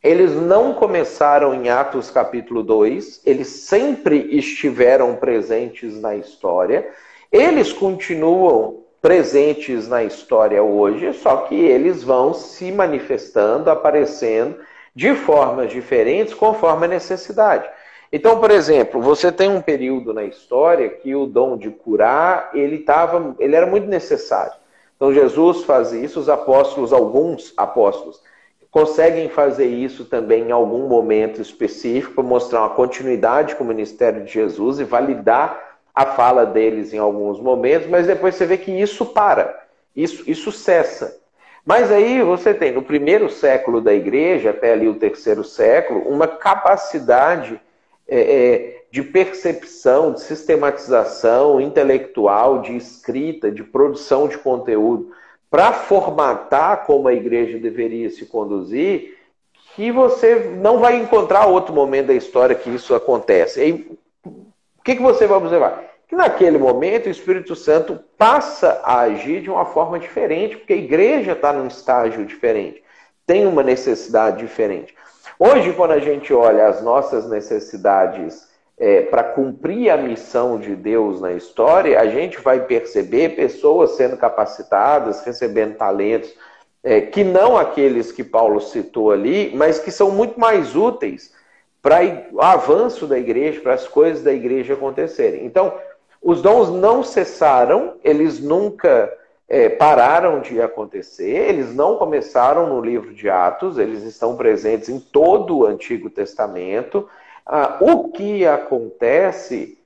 eles não começaram em Atos capítulo 2, eles sempre estiveram presentes na história. Eles continuam presentes na história hoje, só que eles vão se manifestando, aparecendo de formas diferentes conforme a necessidade. Então, por exemplo, você tem um período na história que o dom de curar, ele tava, ele era muito necessário. Então Jesus fazia isso, os apóstolos, alguns apóstolos, conseguem fazer isso também em algum momento específico para mostrar uma continuidade com o ministério de Jesus e validar a fala deles em alguns momentos, mas depois você vê que isso para, isso, isso cessa. Mas aí você tem, no primeiro século da igreja, até ali o terceiro século, uma capacidade é, é, de percepção, de sistematização intelectual, de escrita, de produção de conteúdo, para formatar como a igreja deveria se conduzir, que você não vai encontrar outro momento da história que isso acontece. E, o que, que você vai observar? Que naquele momento o Espírito Santo passa a agir de uma forma diferente, porque a igreja está num estágio diferente, tem uma necessidade diferente. Hoje, quando a gente olha as nossas necessidades é, para cumprir a missão de Deus na história, a gente vai perceber pessoas sendo capacitadas, recebendo talentos, é, que não aqueles que Paulo citou ali, mas que são muito mais úteis para o avanço da igreja, para as coisas da igreja acontecerem. Então, os dons não cessaram, eles nunca é, pararam de acontecer, eles não começaram no livro de Atos, eles estão presentes em todo o Antigo Testamento. Ah, o que acontece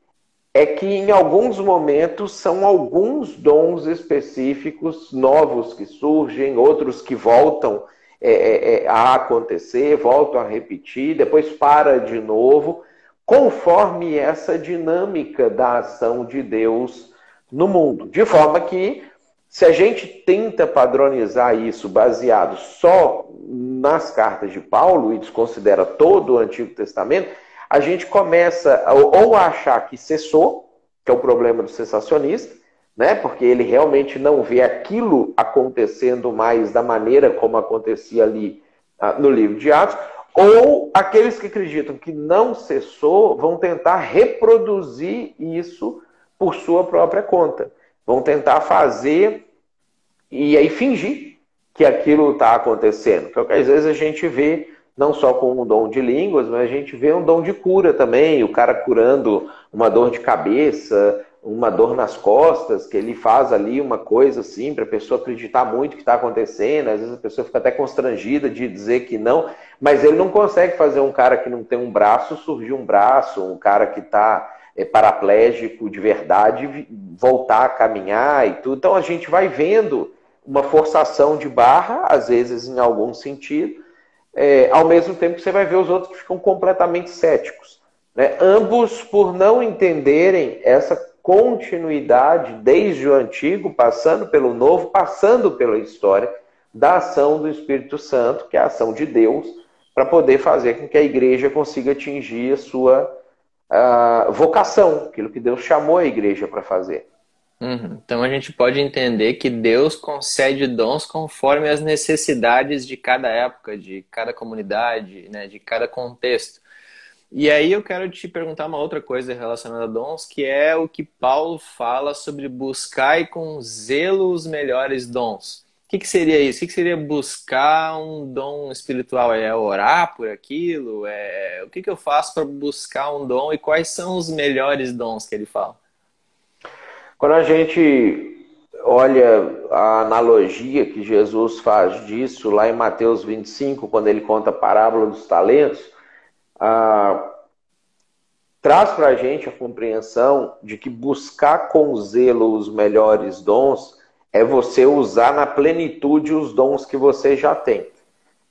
é que em alguns momentos são alguns dons específicos novos que surgem, outros que voltam é, é, é, a acontecer, voltam a repetir, depois para de novo, conforme essa dinâmica da ação de Deus no mundo. De forma que, se a gente tenta padronizar isso baseado só nas cartas de Paulo e desconsidera todo o Antigo Testamento, a gente começa ou a achar que cessou, que é o problema do cessacionista, né? Porque ele realmente não vê aquilo acontecendo mais da maneira como acontecia ali ah, no livro de Atos, ou aqueles que acreditam que não cessou vão tentar reproduzir isso por sua própria conta. Vão tentar fazer e aí fingir que aquilo está acontecendo. Porque às vezes a gente vê não só com um dom de línguas, mas a gente vê um dom de cura também, o cara curando uma dor de cabeça, uma dor nas costas, que ele faz ali uma coisa assim para a pessoa acreditar muito que está acontecendo, às vezes a pessoa fica até constrangida de dizer que não, mas ele não consegue fazer um cara que não tem um braço surgir um braço, um cara que está é, paraplégico de verdade voltar a caminhar e tudo. Então a gente vai vendo uma forçação de barra, às vezes em algum sentido, é, ao mesmo tempo que você vai ver os outros que ficam completamente céticos. Né? Ambos por não entenderem essa continuidade desde o antigo, passando pelo novo, passando pela história da ação do Espírito Santo, que é a ação de Deus, para poder fazer com que a igreja consiga atingir a sua uh, vocação, aquilo que Deus chamou a igreja para fazer. Uhum. Então a gente pode entender que Deus concede dons conforme as necessidades de cada época, de cada comunidade, né, de cada contexto. E aí eu quero te perguntar uma outra coisa relacionada a dons, que é o que Paulo fala sobre buscar e com zelo os melhores dons. O que, que seria isso? O que, que seria buscar um dom espiritual? É orar por aquilo? É... O que, que eu faço para buscar um dom e quais são os melhores dons que ele fala? Quando a gente olha a analogia que Jesus faz disso lá em Mateus 25, quando ele conta a parábola dos talentos, ah, traz para a gente a compreensão de que buscar com zelo os melhores dons é você usar na plenitude os dons que você já tem.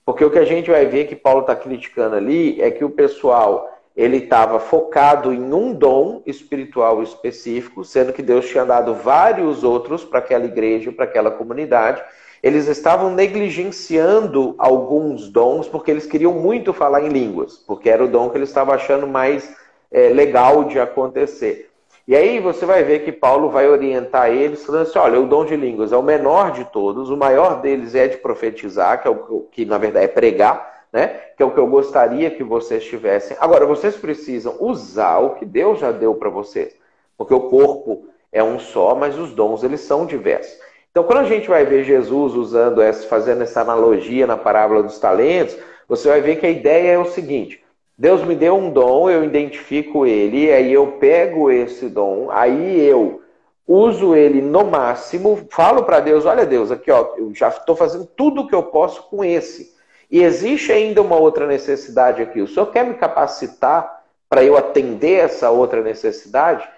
Porque o que a gente vai ver que Paulo está criticando ali é que o pessoal ele estava focado em um dom espiritual específico, sendo que Deus tinha dado vários outros para aquela igreja, para aquela comunidade. Eles estavam negligenciando alguns dons porque eles queriam muito falar em línguas, porque era o dom que eles estavam achando mais é, legal de acontecer. E aí você vai ver que Paulo vai orientar eles falando assim: olha, o dom de línguas é o menor de todos, o maior deles é de profetizar, que é o que na verdade é pregar né? Que é o que eu gostaria que vocês tivessem. Agora, vocês precisam usar o que Deus já deu para vocês, porque o corpo é um só, mas os dons eles são diversos. Então, quando a gente vai ver Jesus usando essa, fazendo essa analogia na parábola dos talentos, você vai ver que a ideia é o seguinte: Deus me deu um dom, eu identifico ele, aí eu pego esse dom, aí eu uso ele no máximo, falo para Deus: olha, Deus, aqui ó, eu já estou fazendo tudo o que eu posso com esse. E existe ainda uma outra necessidade aqui. O Senhor quer me capacitar para eu atender essa outra necessidade?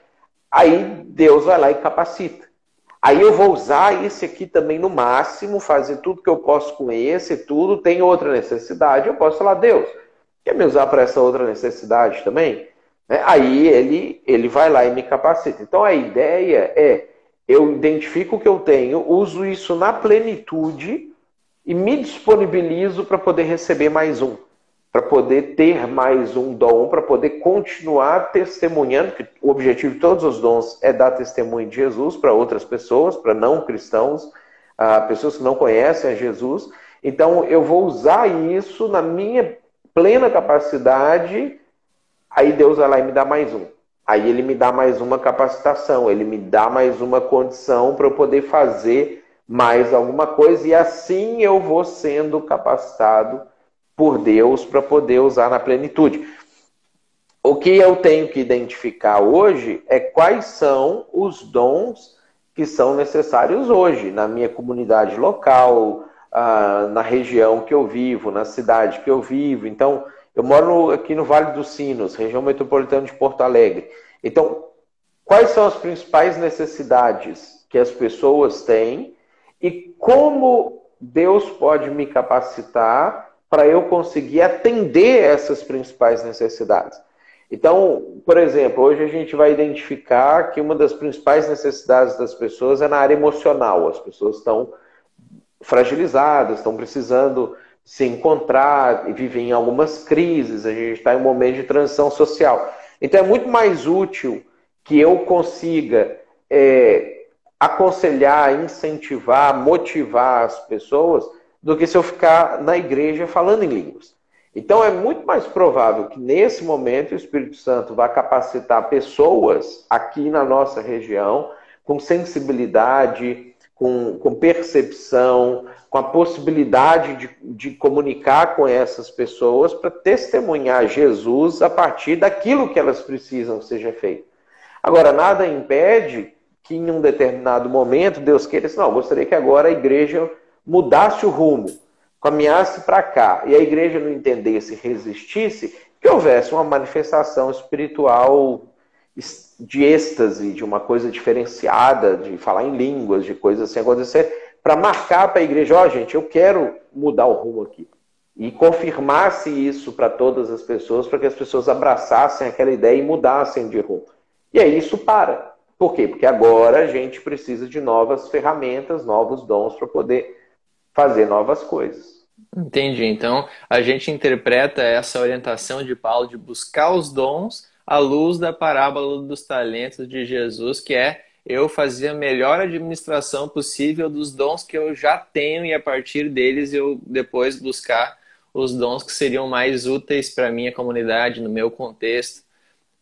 Aí Deus vai lá e capacita. Aí eu vou usar esse aqui também no máximo, fazer tudo que eu posso com esse, tudo. Tem outra necessidade, eu posso falar, Deus, quer me usar para essa outra necessidade também? É, aí ele, ele vai lá e me capacita. Então a ideia é, eu identifico o que eu tenho, uso isso na plenitude e me disponibilizo para poder receber mais um para poder ter mais um dom, para poder continuar testemunhando, que o objetivo de todos os dons é dar testemunho de Jesus para outras pessoas, para não cristãos, pessoas que não conhecem a Jesus. Então eu vou usar isso na minha plena capacidade, aí Deus vai lá e me dá mais um. Aí ele me dá mais uma capacitação, ele me dá mais uma condição para eu poder fazer mais alguma coisa, e assim eu vou sendo capacitado por Deus para poder usar na plenitude. O que eu tenho que identificar hoje é quais são os dons que são necessários hoje na minha comunidade local, ah, na região que eu vivo, na cidade que eu vivo. Então, eu moro aqui no Vale dos Sinos, região metropolitana de Porto Alegre. Então, quais são as principais necessidades que as pessoas têm e como Deus pode me capacitar para eu conseguir atender essas principais necessidades. Então, por exemplo, hoje a gente vai identificar que uma das principais necessidades das pessoas é na área emocional. As pessoas estão fragilizadas, estão precisando se encontrar, vivem em algumas crises, a gente está em um momento de transição social. Então é muito mais útil que eu consiga é, aconselhar, incentivar, motivar as pessoas do que se eu ficar na igreja falando em línguas. Então é muito mais provável que nesse momento o Espírito Santo vá capacitar pessoas aqui na nossa região com sensibilidade, com, com percepção, com a possibilidade de, de comunicar com essas pessoas para testemunhar Jesus a partir daquilo que elas precisam que seja feito. Agora, nada impede que em um determinado momento Deus queira, assim, não, gostaria que agora a igreja mudasse o rumo, caminhasse para cá, e a igreja não entendesse, resistisse, que houvesse uma manifestação espiritual de êxtase, de uma coisa diferenciada, de falar em línguas, de coisas assim acontecer, para marcar para a igreja, ó, oh, gente, eu quero mudar o rumo aqui. E confirmasse isso para todas as pessoas, para que as pessoas abraçassem aquela ideia e mudassem de rumo. E aí isso para. Por quê? Porque agora a gente precisa de novas ferramentas, novos dons para poder fazer novas coisas. Entendi. Então, a gente interpreta essa orientação de Paulo de buscar os dons à luz da parábola dos talentos de Jesus, que é eu fazer a melhor administração possível dos dons que eu já tenho e a partir deles eu depois buscar os dons que seriam mais úteis para a minha comunidade, no meu contexto,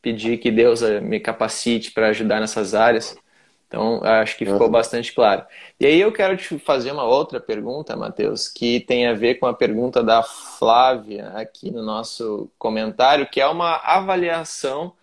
pedir que Deus me capacite para ajudar nessas áreas. Então, acho que ficou uhum. bastante claro. E aí eu quero te fazer uma outra pergunta, Matheus, que tem a ver com a pergunta da Flávia aqui no nosso comentário, que é uma avaliação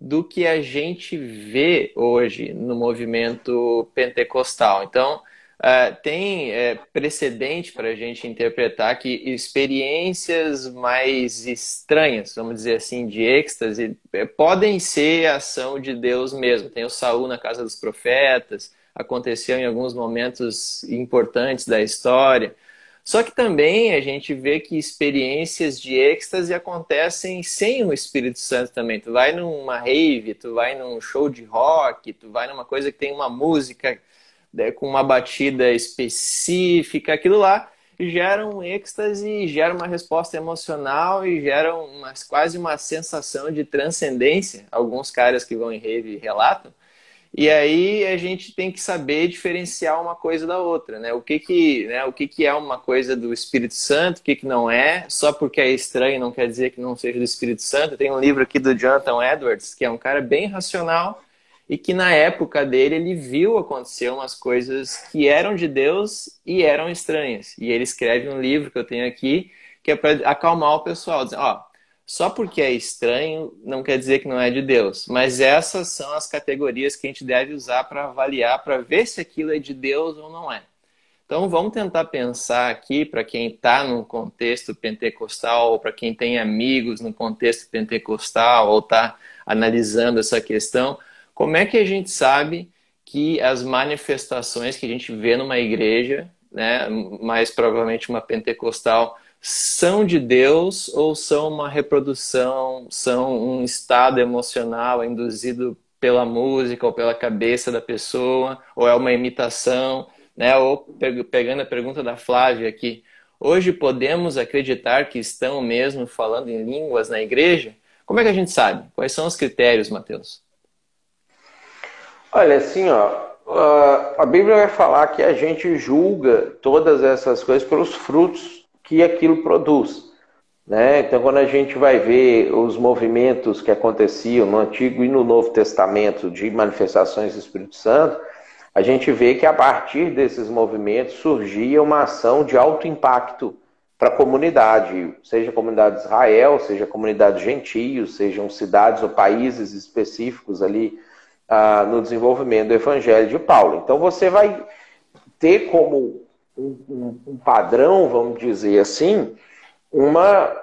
do que a gente vê hoje no movimento pentecostal. Então, Uh, tem é, precedente para a gente interpretar que experiências mais estranhas, vamos dizer assim, de êxtase, é, podem ser ação de Deus mesmo. Tem o Saul na casa dos profetas, aconteceu em alguns momentos importantes da história. Só que também a gente vê que experiências de êxtase acontecem sem o Espírito Santo também. Tu vai numa rave, tu vai num show de rock, tu vai numa coisa que tem uma música né, com uma batida específica, aquilo lá gera um êxtase, gera uma resposta emocional e gera uma, quase uma sensação de transcendência. Alguns caras que vão em rave relatam. E aí a gente tem que saber diferenciar uma coisa da outra, né? O que que, né, o que, que é uma coisa do Espírito Santo, o que, que não é. Só porque é estranho não quer dizer que não seja do Espírito Santo. Tem um livro aqui do Jonathan Edwards, que é um cara bem racional, e que na época dele ele viu acontecer umas coisas que eram de Deus e eram estranhas. E ele escreve um livro que eu tenho aqui que é para acalmar o pessoal, dizendo, ó, só porque é estranho não quer dizer que não é de Deus, mas essas são as categorias que a gente deve usar para avaliar, para ver se aquilo é de Deus ou não é. Então vamos tentar pensar aqui para quem está no contexto pentecostal, ou para quem tem amigos no contexto pentecostal, ou está analisando essa questão, como é que a gente sabe que as manifestações que a gente vê numa igreja, né, mais provavelmente uma pentecostal, são de Deus ou são uma reprodução, são um estado emocional induzido pela música ou pela cabeça da pessoa, ou é uma imitação, né? Ou pegando a pergunta da Flávia aqui, hoje podemos acreditar que estão mesmo falando em línguas na igreja? Como é que a gente sabe? Quais são os critérios, Mateus? Olha, assim, ó, a Bíblia vai falar que a gente julga todas essas coisas pelos frutos que aquilo produz. Né? Então, quando a gente vai ver os movimentos que aconteciam no Antigo e no Novo Testamento de manifestações do Espírito Santo, a gente vê que a partir desses movimentos surgia uma ação de alto impacto para a comunidade, seja a comunidade de Israel, seja a comunidade gentios, sejam cidades ou países específicos ali ah, no desenvolvimento do Evangelho de Paulo. Então você vai ter como um, um, um padrão, vamos dizer assim, uma,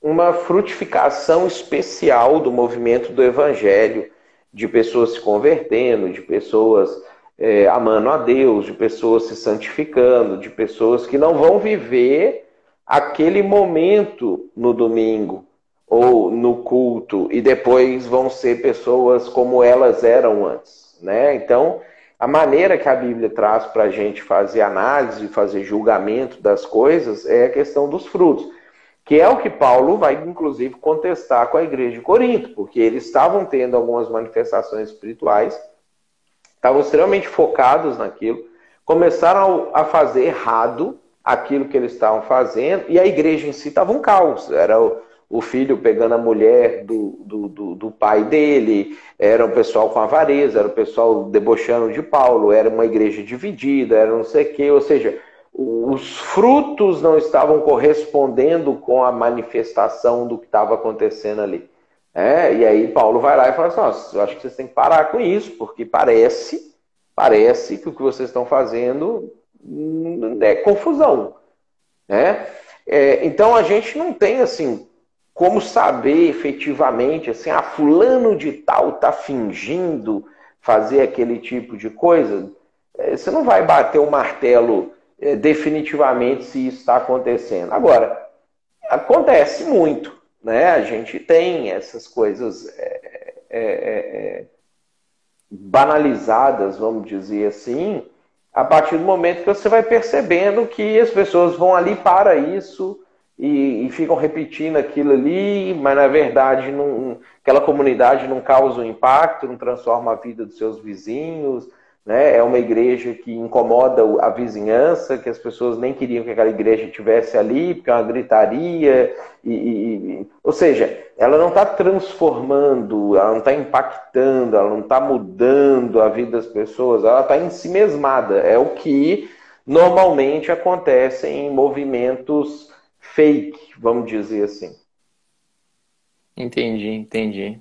uma frutificação especial do movimento do Evangelho, de pessoas se convertendo, de pessoas é, amando a Deus, de pessoas se santificando, de pessoas que não vão viver aquele momento no domingo, ou no culto e depois vão ser pessoas como elas eram antes, né? Então, a maneira que a Bíblia traz para a gente fazer análise, fazer julgamento das coisas é a questão dos frutos, que é o que Paulo vai inclusive contestar com a igreja de Corinto, porque eles estavam tendo algumas manifestações espirituais, estavam extremamente focados naquilo, começaram a fazer errado aquilo que eles estavam fazendo e a igreja em si estava um caos, era o o filho pegando a mulher do, do, do, do, pai dele, era um pessoal com avareza, era o um pessoal debochando de Paulo, era uma igreja dividida, era não sei o quê, ou seja, os frutos não estavam correspondendo com a manifestação do que estava acontecendo ali. É, e aí Paulo vai lá e fala assim, eu acho que vocês têm que parar com isso, porque parece, parece que o que vocês estão fazendo é confusão. Né? É, então a gente não tem assim como saber efetivamente, assim, ah, fulano de tal está fingindo fazer aquele tipo de coisa, é, você não vai bater o martelo é, definitivamente se isso está acontecendo. Agora, acontece muito, né? A gente tem essas coisas é, é, é banalizadas, vamos dizer assim, a partir do momento que você vai percebendo que as pessoas vão ali para isso, e, e, ficam repetindo aquilo ali, mas na verdade não, aquela comunidade não causa um impacto, não transforma a vida dos seus vizinhos, né? É uma igreja que incomoda a vizinhança, que as pessoas nem queriam que aquela igreja estivesse ali, porque é uma gritaria, e, e ou seja, ela não está transformando, ela não está impactando, ela não está mudando a vida das pessoas, ela está em si mesmada. É o que normalmente acontece em movimentos fake, vamos dizer assim. Entendi, entendi.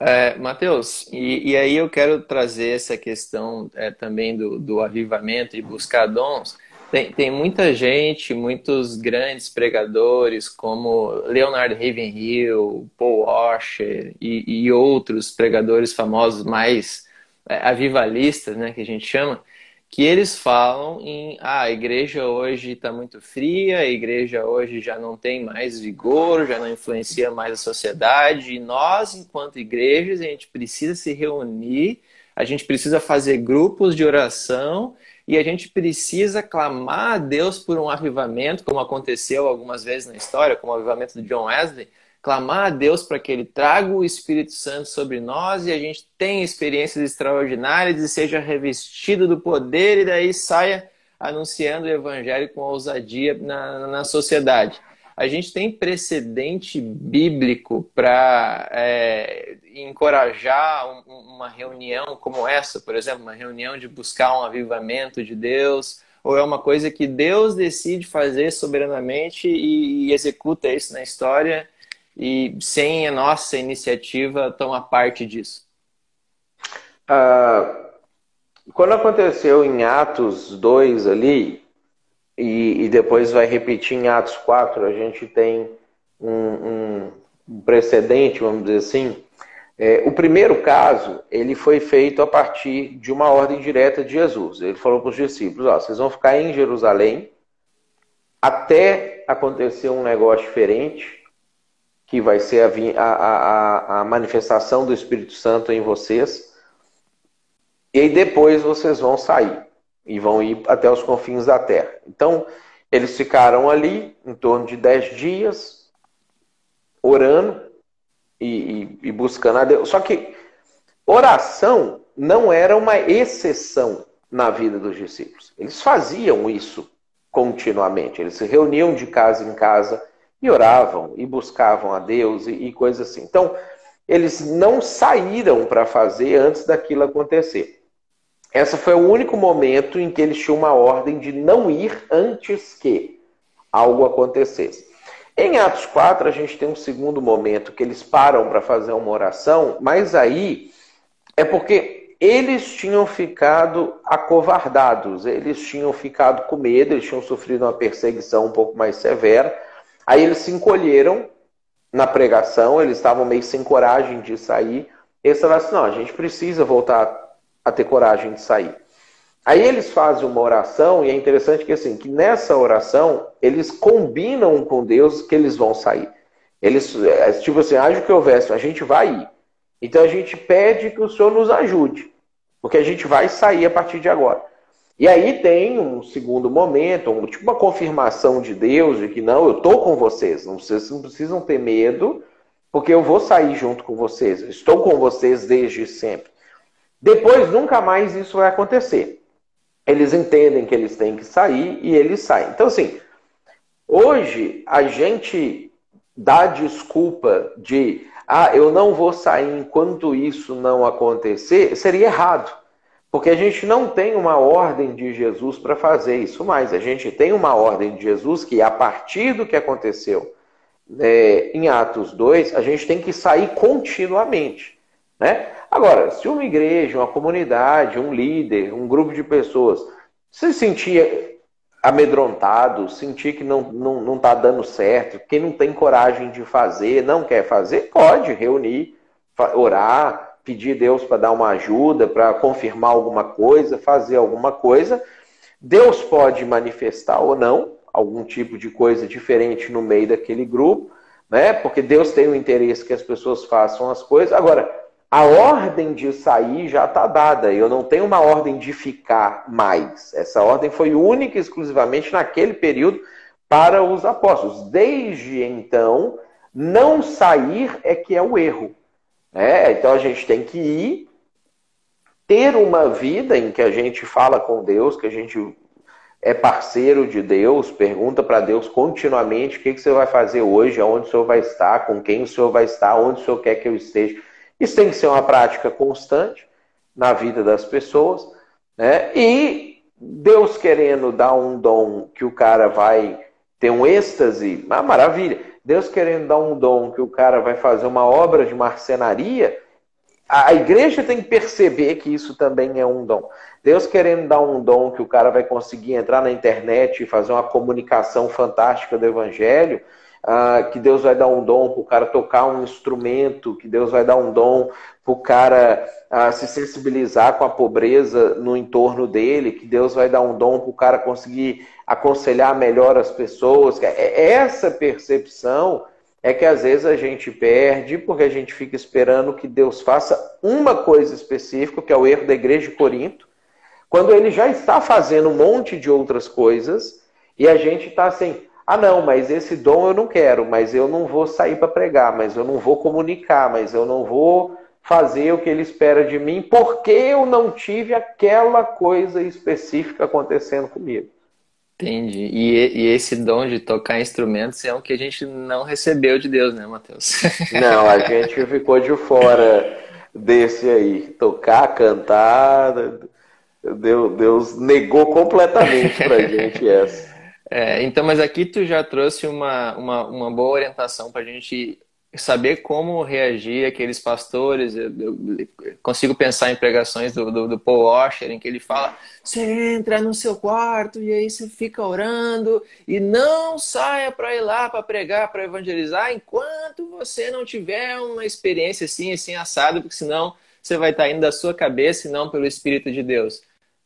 É, Matheus, e, e, aí eu quero trazer essa questão é, também do, do avivamento e buscar dons. Tem, tem muita gente, muitos grandes pregadores, como Leonard Ravenhill, Paul Washer e, e outros pregadores famosos mais é, avivalistas, né, que a gente chama, que eles falam em ah, a igreja hoje está muito fria, a igreja hoje já não tem mais vigor, já não influencia mais a sociedade, e nós, enquanto igrejas, a gente precisa se reunir, a gente precisa fazer grupos de oração e a gente precisa clamar a Deus por um avivamento, como aconteceu algumas vezes na história, como o avivamento de John Wesley, clamar a Deus para que Ele traga o Espírito Santo sobre nós e a gente tenha experiências extraordinárias e seja revestido do poder e daí saia anunciando o Evangelho com ousadia na, na sociedade. a gente tem precedente bíblico para é, encorajar um, uma reunião como essa, por exemplo, uma reunião de buscar um avivamento de Deus, ou é uma coisa que Deus decide fazer soberanamente e, e executa isso na história e sem a nossa iniciativa tomar parte disso? Ah, quando aconteceu em Atos 2 ali, e, e, depois vai repetir em Atos 4, a gente tem um, um precedente, vamos dizer assim. É, o primeiro caso, ele foi feito a partir de uma ordem direta de Jesus. Ele falou para os discípulos, ó, vocês vão ficar em Jerusalém até acontecer um negócio diferente, que vai ser a, a, a, manifestação do Espírito Santo em vocês. E aí depois vocês vão sair e vão ir até os confins da terra. Então, eles ficaram ali em torno de dez dias, orando e, e, e buscando a Deus. Só que oração não era uma exceção na vida dos discípulos. Eles faziam isso continuamente. Eles se reuniam de casa em casa e oravam e buscavam a Deus e, e coisas assim. Então, eles não saíram para fazer antes daquilo acontecer. Essa foi o único momento em que eles tinham uma ordem de não ir antes que algo acontecesse. Em Atos 4, a gente tem um segundo momento que eles param para fazer uma oração, mas aí é porque eles tinham ficado acovardados, eles tinham ficado com medo, eles tinham sofrido uma perseguição um pouco mais severa. Aí eles se encolheram na pregação, eles estavam meio sem coragem de sair. Eles falaram assim: não, a gente precisa voltar a ter coragem de sair. Aí eles fazem uma oração, e é interessante que assim, que nessa oração eles combinam com Deus que eles vão sair. Eles, é, tipo assim, haja o que houvesse, a gente vai ir. Então a gente pede que o Senhor nos ajude, porque a gente vai sair a partir de agora. E aí tem um segundo momento, um, tipo uma confirmação de Deus de que não, eu estou com vocês, não, vocês não precisam ter medo, porque eu vou sair junto com vocês, estou com vocês desde sempre. Depois nunca mais isso vai acontecer. Eles entendem que eles têm que sair e eles saem. Então, assim, hoje a gente dá desculpa de ah, eu não vou sair enquanto isso não acontecer, seria errado. Porque a gente não tem uma ordem de Jesus para fazer isso mais. A gente tem uma ordem de Jesus que, a partir do que aconteceu é, em Atos 2, a gente tem que sair continuamente. Né? Agora, se uma igreja, uma comunidade, um líder, um grupo de pessoas se sentir amedrontado, sentir que não está não, não tá dando certo, quem não tem coragem de fazer, não quer fazer, pode reunir, orar, pedir Deus para dar uma ajuda, para confirmar alguma coisa, fazer alguma coisa. Deus pode manifestar ou não algum tipo de coisa diferente no meio daquele grupo, né? Porque Deus tem o interesse que as pessoas façam as coisas. Agora, a ordem de sair já está dada. Eu não tenho uma ordem de ficar mais. Essa ordem foi única e exclusivamente naquele período para os apóstolos. Desde então, não sair é que é o erro. É, então a gente tem que ir, ter uma vida em que a gente fala com Deus, que a gente é parceiro de Deus, pergunta para Deus continuamente o que, que você vai fazer hoje, aonde o Senhor vai estar, com quem o Senhor vai estar, onde o Senhor quer que eu esteja. Isso tem que ser uma prática constante na vida das pessoas, né? E Deus querendo dar um dom que o cara vai ter um êxtase, uma maravilha. Deus querendo dar um dom que o cara vai fazer uma obra de marcenaria, a igreja tem que perceber que isso também é um dom. Deus querendo dar um dom que o cara vai conseguir entrar na internet e fazer uma comunicação fantástica do evangelho, uh, que Deus vai dar um dom para o cara tocar um instrumento, que Deus vai dar um dom para o cara uh, se sensibilizar com a pobreza no entorno dele, que Deus vai dar um dom para o cara conseguir aconselhar melhor as pessoas. É, é essa percepção é que às vezes a gente perde porque a gente fica esperando que Deus faça uma coisa específica, que é o erro da igreja de Corinto, quando ele já está fazendo um monte de outras coisas e a gente está assim, ah, não, mas esse dom eu não quero, mas eu não vou sair para pregar, mas eu não vou comunicar, mas eu não vou fazer o que ele espera de mim, porque eu não tive aquela coisa específica acontecendo comigo. Entendi. E, e, esse dom de tocar instrumentos é um que a gente não recebeu de Deus, né, Matheus? Não, a gente ficou de fora desse aí. Tocar, cantar. Deus, Deus negou completamente pra gente essa. É, então, mas aqui tu já trouxe uma, uma, uma boa orientação para a gente saber como reagir aqueles pastores. Eu, eu, consigo pensar em pregações do, do, do, Paul Washer, em que ele fala: você entra no seu quarto e aí você fica orando e não saia para ir lá para pregar, para evangelizar, enquanto você não tiver uma experiência assim, assim, assado, porque senão você vai estar indo da sua cabeça e não pelo Espírito de Deus.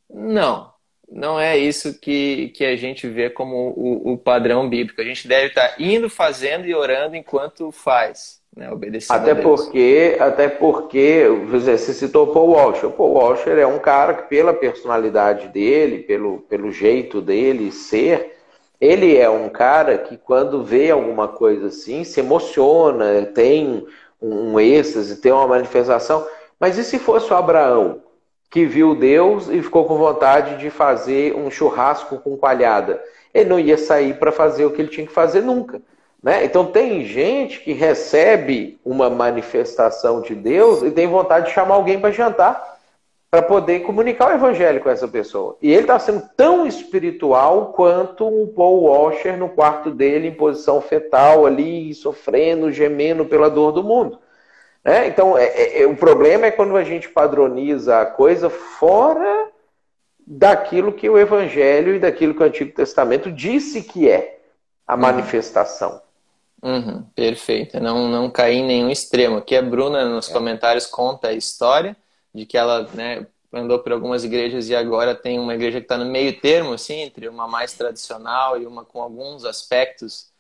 Não, não é isso que, que a gente vê como o, o padrão bíblico. A gente deve estar indo, fazendo e orando enquanto faz, né? obedecendo até porque Até porque, você citou Paul Washer. O Paul Washer é um cara que, pela personalidade dele, pelo, pelo jeito dele ser, ele é um cara que, quando vê alguma coisa assim, se emociona, tem um êxtase, tem uma manifestação. Mas e se fosse o Abraão? Que viu Deus e ficou com vontade de fazer um churrasco com coalhada. Ele não ia sair para fazer o que ele tinha que fazer nunca. Né? Então tem gente que recebe uma manifestação de Deus e tem vontade de chamar alguém para jantar para poder comunicar o evangelho com essa pessoa. E ele está sendo tão espiritual quanto um Paul Washer no quarto dele, em posição fetal ali, sofrendo, gemendo pela dor do mundo. É, então, é, é, é, o problema é quando a gente padroniza a coisa fora daquilo que o Evangelho e daquilo que o Antigo Testamento disse que é a uhum. manifestação. Uhum, perfeito. Não, não cair em nenhum extremo. Aqui a Bruna, nos é. comentários, conta a história de que ela né, andou por algumas igrejas e agora tem uma igreja que está no meio termo, assim, entre uma mais tradicional e uma com alguns aspectos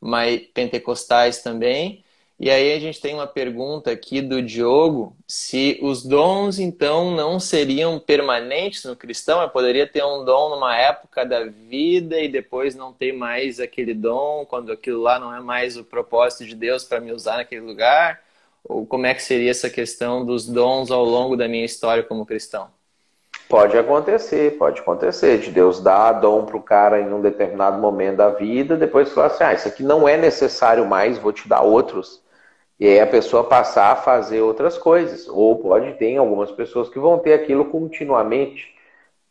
mais pentecostais também. E aí a gente tem uma pergunta aqui do Diogo, se os dons então não seriam permanentes no cristão, eu poderia ter um dom numa época da vida e depois não ter mais aquele dom, quando aquilo lá não é mais o propósito de Deus para me usar naquele lugar? Ou como é que seria essa questão dos dons ao longo da minha história como cristão? Pode acontecer, pode acontecer, de Deus dar dom para o cara em um determinado momento da vida, depois falar assim, ah, isso aqui não é necessário mais, vou te dar outros e aí a pessoa passar a fazer outras coisas. Ou pode ter algumas pessoas que vão ter aquilo continuamente.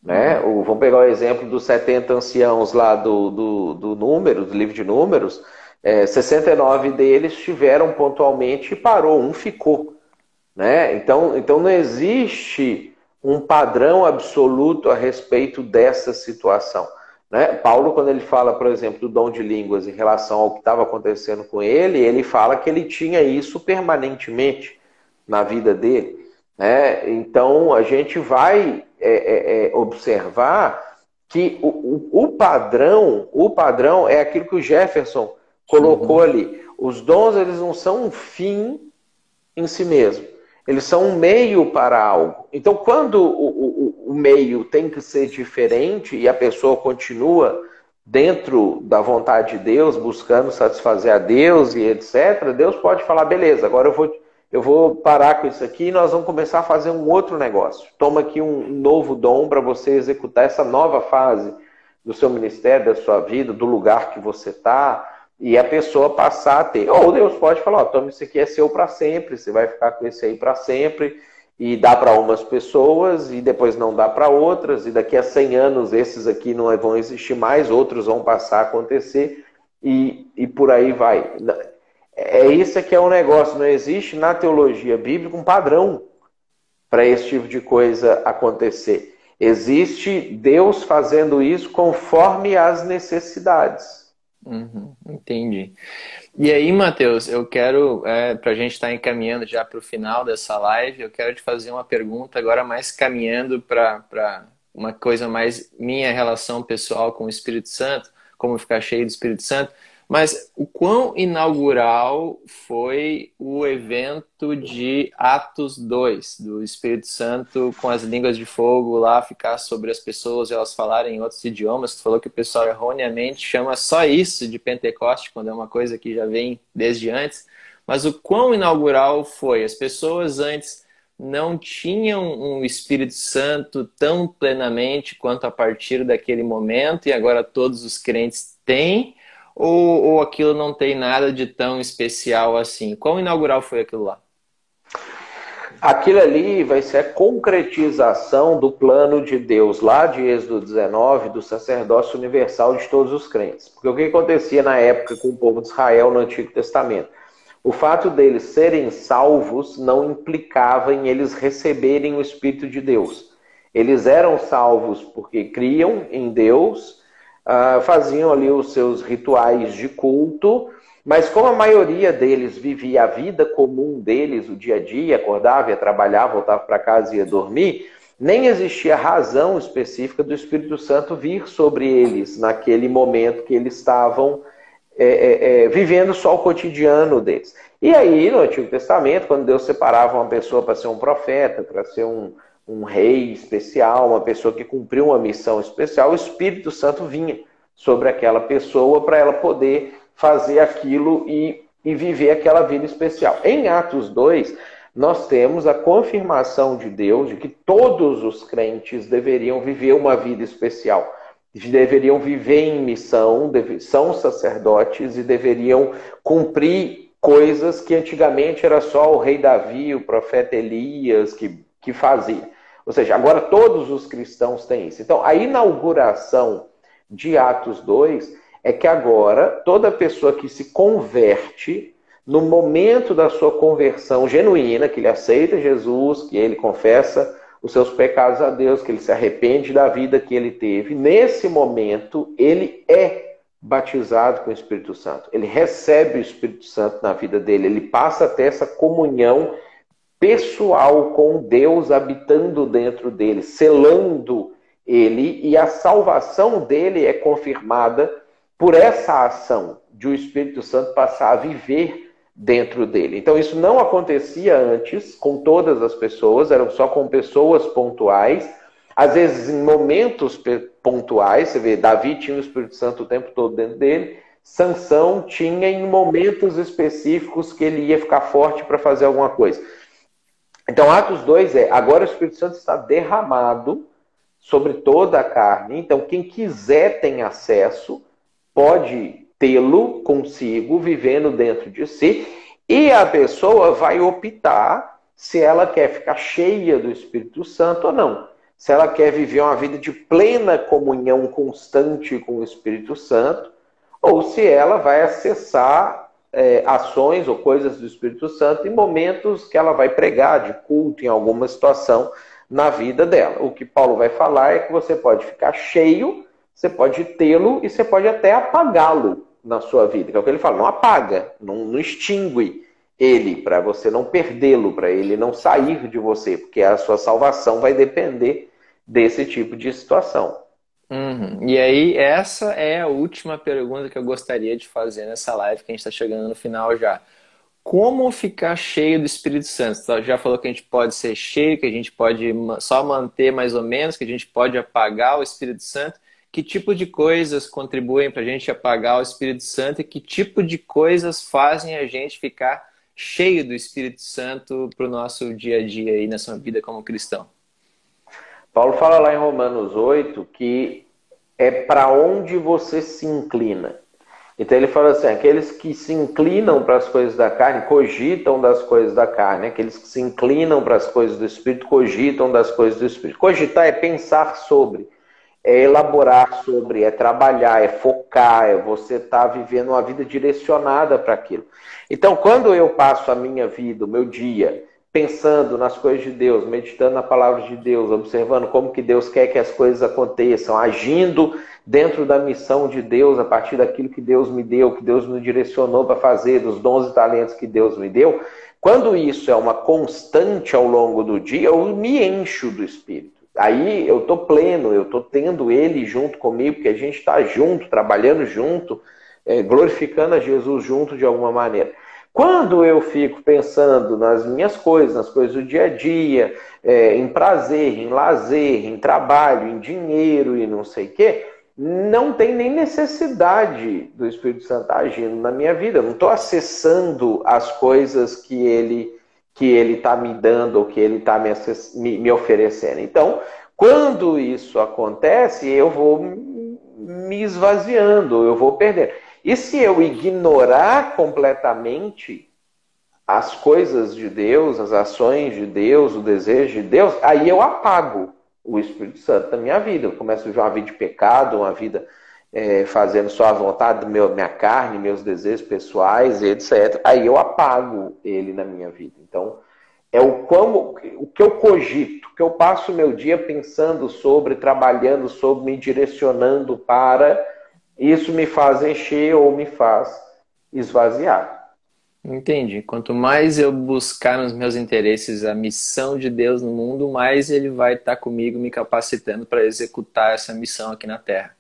Né? Uhum. vamos pegar o exemplo dos 70 anciãos lá do, do, do número, do livro de números. É, 69 deles tiveram pontualmente e parou, um ficou. Né? Então, então não existe um padrão absoluto a respeito dessa situação. Né? Paulo, quando ele fala, por exemplo, do dom de línguas em relação ao que estava acontecendo com ele, ele fala que ele tinha isso permanentemente na vida dele. Né? Então, a gente vai é, é, é observar que o, o, o, padrão, o padrão é aquilo que o Jefferson colocou uhum. ali. Os dons, eles não são um fim em si mesmo. Eles são um meio para algo. Então, quando o, o, o meio tem que ser diferente e a pessoa continua dentro da vontade de Deus, buscando satisfazer a Deus e etc., Deus pode falar: beleza, agora eu vou, eu vou parar com isso aqui e nós vamos começar a fazer um outro negócio. Toma aqui um novo dom para você executar essa nova fase do seu ministério, da sua vida, do lugar que você está e a pessoa passar a ter. Ou Deus pode falar, toma isso aqui é seu para sempre, você vai ficar com esse aí para sempre, e dá para umas pessoas, e depois não dá para outras, e daqui a 100 anos esses aqui não vão existir mais, outros vão passar a acontecer, e, e por aí vai. É isso que é o negócio, não existe na teologia bíblica um padrão para esse tipo de coisa acontecer. Existe Deus fazendo isso conforme as necessidades. Uhum, entendi. E aí, Matheus, eu quero, é, para a gente estar tá encaminhando já para o final dessa live, eu quero te fazer uma pergunta agora mais caminhando para uma coisa mais minha relação pessoal com o Espírito Santo, como ficar cheio do Espírito Santo. Mas o quão inaugural foi o evento de Atos 2, do Espírito Santo com as línguas de fogo lá ficar sobre as pessoas e elas falarem em outros idiomas? Tu falou que o pessoal erroneamente chama só isso de Pentecoste, quando é uma coisa que já vem desde antes. Mas o quão inaugural foi? As pessoas antes não tinham um Espírito Santo tão plenamente quanto a partir daquele momento e agora todos os crentes têm? Ou, ou aquilo não tem nada de tão especial assim? Quão inaugural foi aquilo lá? Aquilo ali vai ser a concretização do plano de Deus, lá de Êxodo 19, do sacerdócio universal de todos os crentes. Porque o que acontecia na época com o povo de Israel no Antigo Testamento? O fato deles serem salvos não implicava em eles receberem o Espírito de Deus. Eles eram salvos porque criam em Deus, ah, faziam ali os seus rituais de culto, mas como a maioria deles vivia a vida comum deles, o dia a dia, acordava, ia trabalhar, voltava para casa e ia dormir, nem existia razão específica do Espírito Santo vir sobre eles naquele momento que eles estavam é, é, é, vivendo só o cotidiano deles. E aí, no Antigo Testamento, quando Deus separava uma pessoa para ser um profeta, para ser um, um rei especial, uma pessoa que cumpriu uma missão especial, o Espírito Santo vinha sobre aquela pessoa para ela poder fazer aquilo e, e viver aquela vida especial. Em Atos 2, nós temos a confirmação de Deus de que todos os crentes deveriam viver uma vida especial. Deveriam viver em missão, são sacerdotes e deveriam cumprir coisas que antigamente era só o rei Davi, o profeta Elias que, que fazia. Ou seja, agora todos os cristãos têm isso. Então, a inauguração de Atos 2 é que agora toda pessoa que se converte, no momento da sua conversão genuína, que ele aceita Jesus, que ele confessa os seus pecados a Deus, que ele se arrepende da vida que ele teve, nesse momento ele é batizado com o Espírito Santo. Ele recebe o Espírito Santo na vida dele, ele passa a ter essa comunhão pessoal com Deus habitando dentro dele, selando ele, e a salvação dele é confirmada por essa ação de o Espírito Santo passar a viver dentro dele. Então isso não acontecia antes com todas as pessoas, eram só com pessoas pontuais. Às vezes em momentos pontuais, você vê, Davi tinha o Espírito Santo o tempo todo dentro dele, Sansão tinha em momentos específicos que ele ia ficar forte para fazer alguma coisa. Então Atos 2 é, agora o Espírito Santo está derramado sobre toda a carne, então quem quiser tem acesso, pode tê-lo consigo, vivendo dentro de si, e a pessoa vai optar se ela quer ficar cheia do Espírito Santo ou não. Se ela quer viver uma vida de plena comunhão constante com o Espírito Santo, ou se ela vai acessar é, ações ou coisas do Espírito Santo em momentos que ela vai pregar de culto em alguma situação na vida dela. O que Paulo vai falar é que você pode ficar cheio você pode tê-lo e você pode até apagá-lo na sua vida. Que é o que ele fala, não apaga, não, não extingue ele, para você não perdê-lo, para ele não sair de você, porque a sua salvação vai depender desse tipo de situação. Uhum. E aí, essa é a última pergunta que eu gostaria de fazer nessa live, que a gente está chegando no final já. Como ficar cheio do Espírito Santo? Você já falou que a gente pode ser cheio, que a gente pode só manter mais ou menos, que a gente pode apagar o Espírito Santo que tipo de coisas contribuem para a gente apagar o Espírito Santo e que tipo de coisas fazem a gente ficar cheio do Espírito Santo para o nosso dia a dia aí nessa vida como cristão. Paulo fala lá em Romanos 8 que é para onde você se inclina. Então ele fala assim: aqueles que se inclinam para as coisas da carne, cogitam das coisas da carne, aqueles que se inclinam para as coisas do Espírito, cogitam das coisas do Espírito. Cogitar é pensar sobre é elaborar sobre, é trabalhar, é focar, é você estar tá vivendo uma vida direcionada para aquilo. Então, quando eu passo a minha vida, o meu dia, pensando nas coisas de Deus, meditando na palavra de Deus, observando como que Deus quer que as coisas aconteçam, agindo dentro da missão de Deus, a partir daquilo que Deus me deu, que Deus me direcionou para fazer, dos dons e talentos que Deus me deu, quando isso é uma constante ao longo do dia, eu me encho do Espírito. Aí eu tô pleno, eu tô tendo ele junto comigo, porque a gente está junto, trabalhando junto, é, glorificando a Jesus junto de alguma maneira. Quando eu fico pensando nas minhas coisas, nas coisas do dia a dia, é, em prazer, em lazer, em trabalho, em dinheiro e não sei o quê, não tem nem necessidade do Espírito Santo agindo na minha vida. Eu não estou acessando as coisas que ele que ele está me dando ou que ele está me, me, me oferecendo. Então, quando isso acontece, eu vou me esvaziando, eu vou perder. E se eu ignorar completamente as coisas de Deus, as ações de Deus, o desejo de Deus, aí eu apago o Espírito Santo da minha vida. Eu começo a viver uma vida de pecado, uma vida é, fazendo só a vontade da minha carne, meus desejos pessoais, etc. Aí eu apago ele na minha vida. Então, é o como o que eu cogito, que eu passo o meu dia pensando sobre, trabalhando sobre, me direcionando para, isso me faz encher ou me faz esvaziar. Entendi. Quanto mais eu buscar nos meus interesses a missão de Deus no mundo, mais ele vai estar comigo me capacitando para executar essa missão aqui na Terra.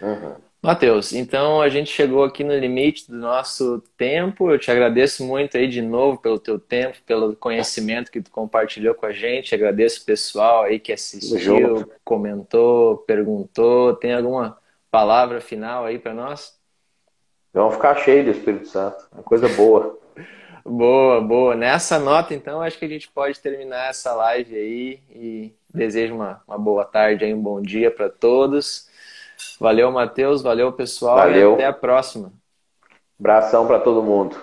Uhum. Matheus, então a gente chegou aqui no limite do nosso tempo. Eu te agradeço muito aí de novo pelo teu tempo, pelo conhecimento que tu compartilhou com a gente. Agradeço o pessoal aí que assistiu, comentou, perguntou. Tem alguma palavra final aí para nós? Vamos ficar cheio do Espírito Santo. Uma coisa boa. boa, boa. Nessa nota, então, acho que a gente pode terminar essa live aí e desejo uma, uma boa tarde aí, um bom dia para todos. Valeu, Matheus. Valeu, pessoal. Valeu. E até a próxima. Abração para todo mundo.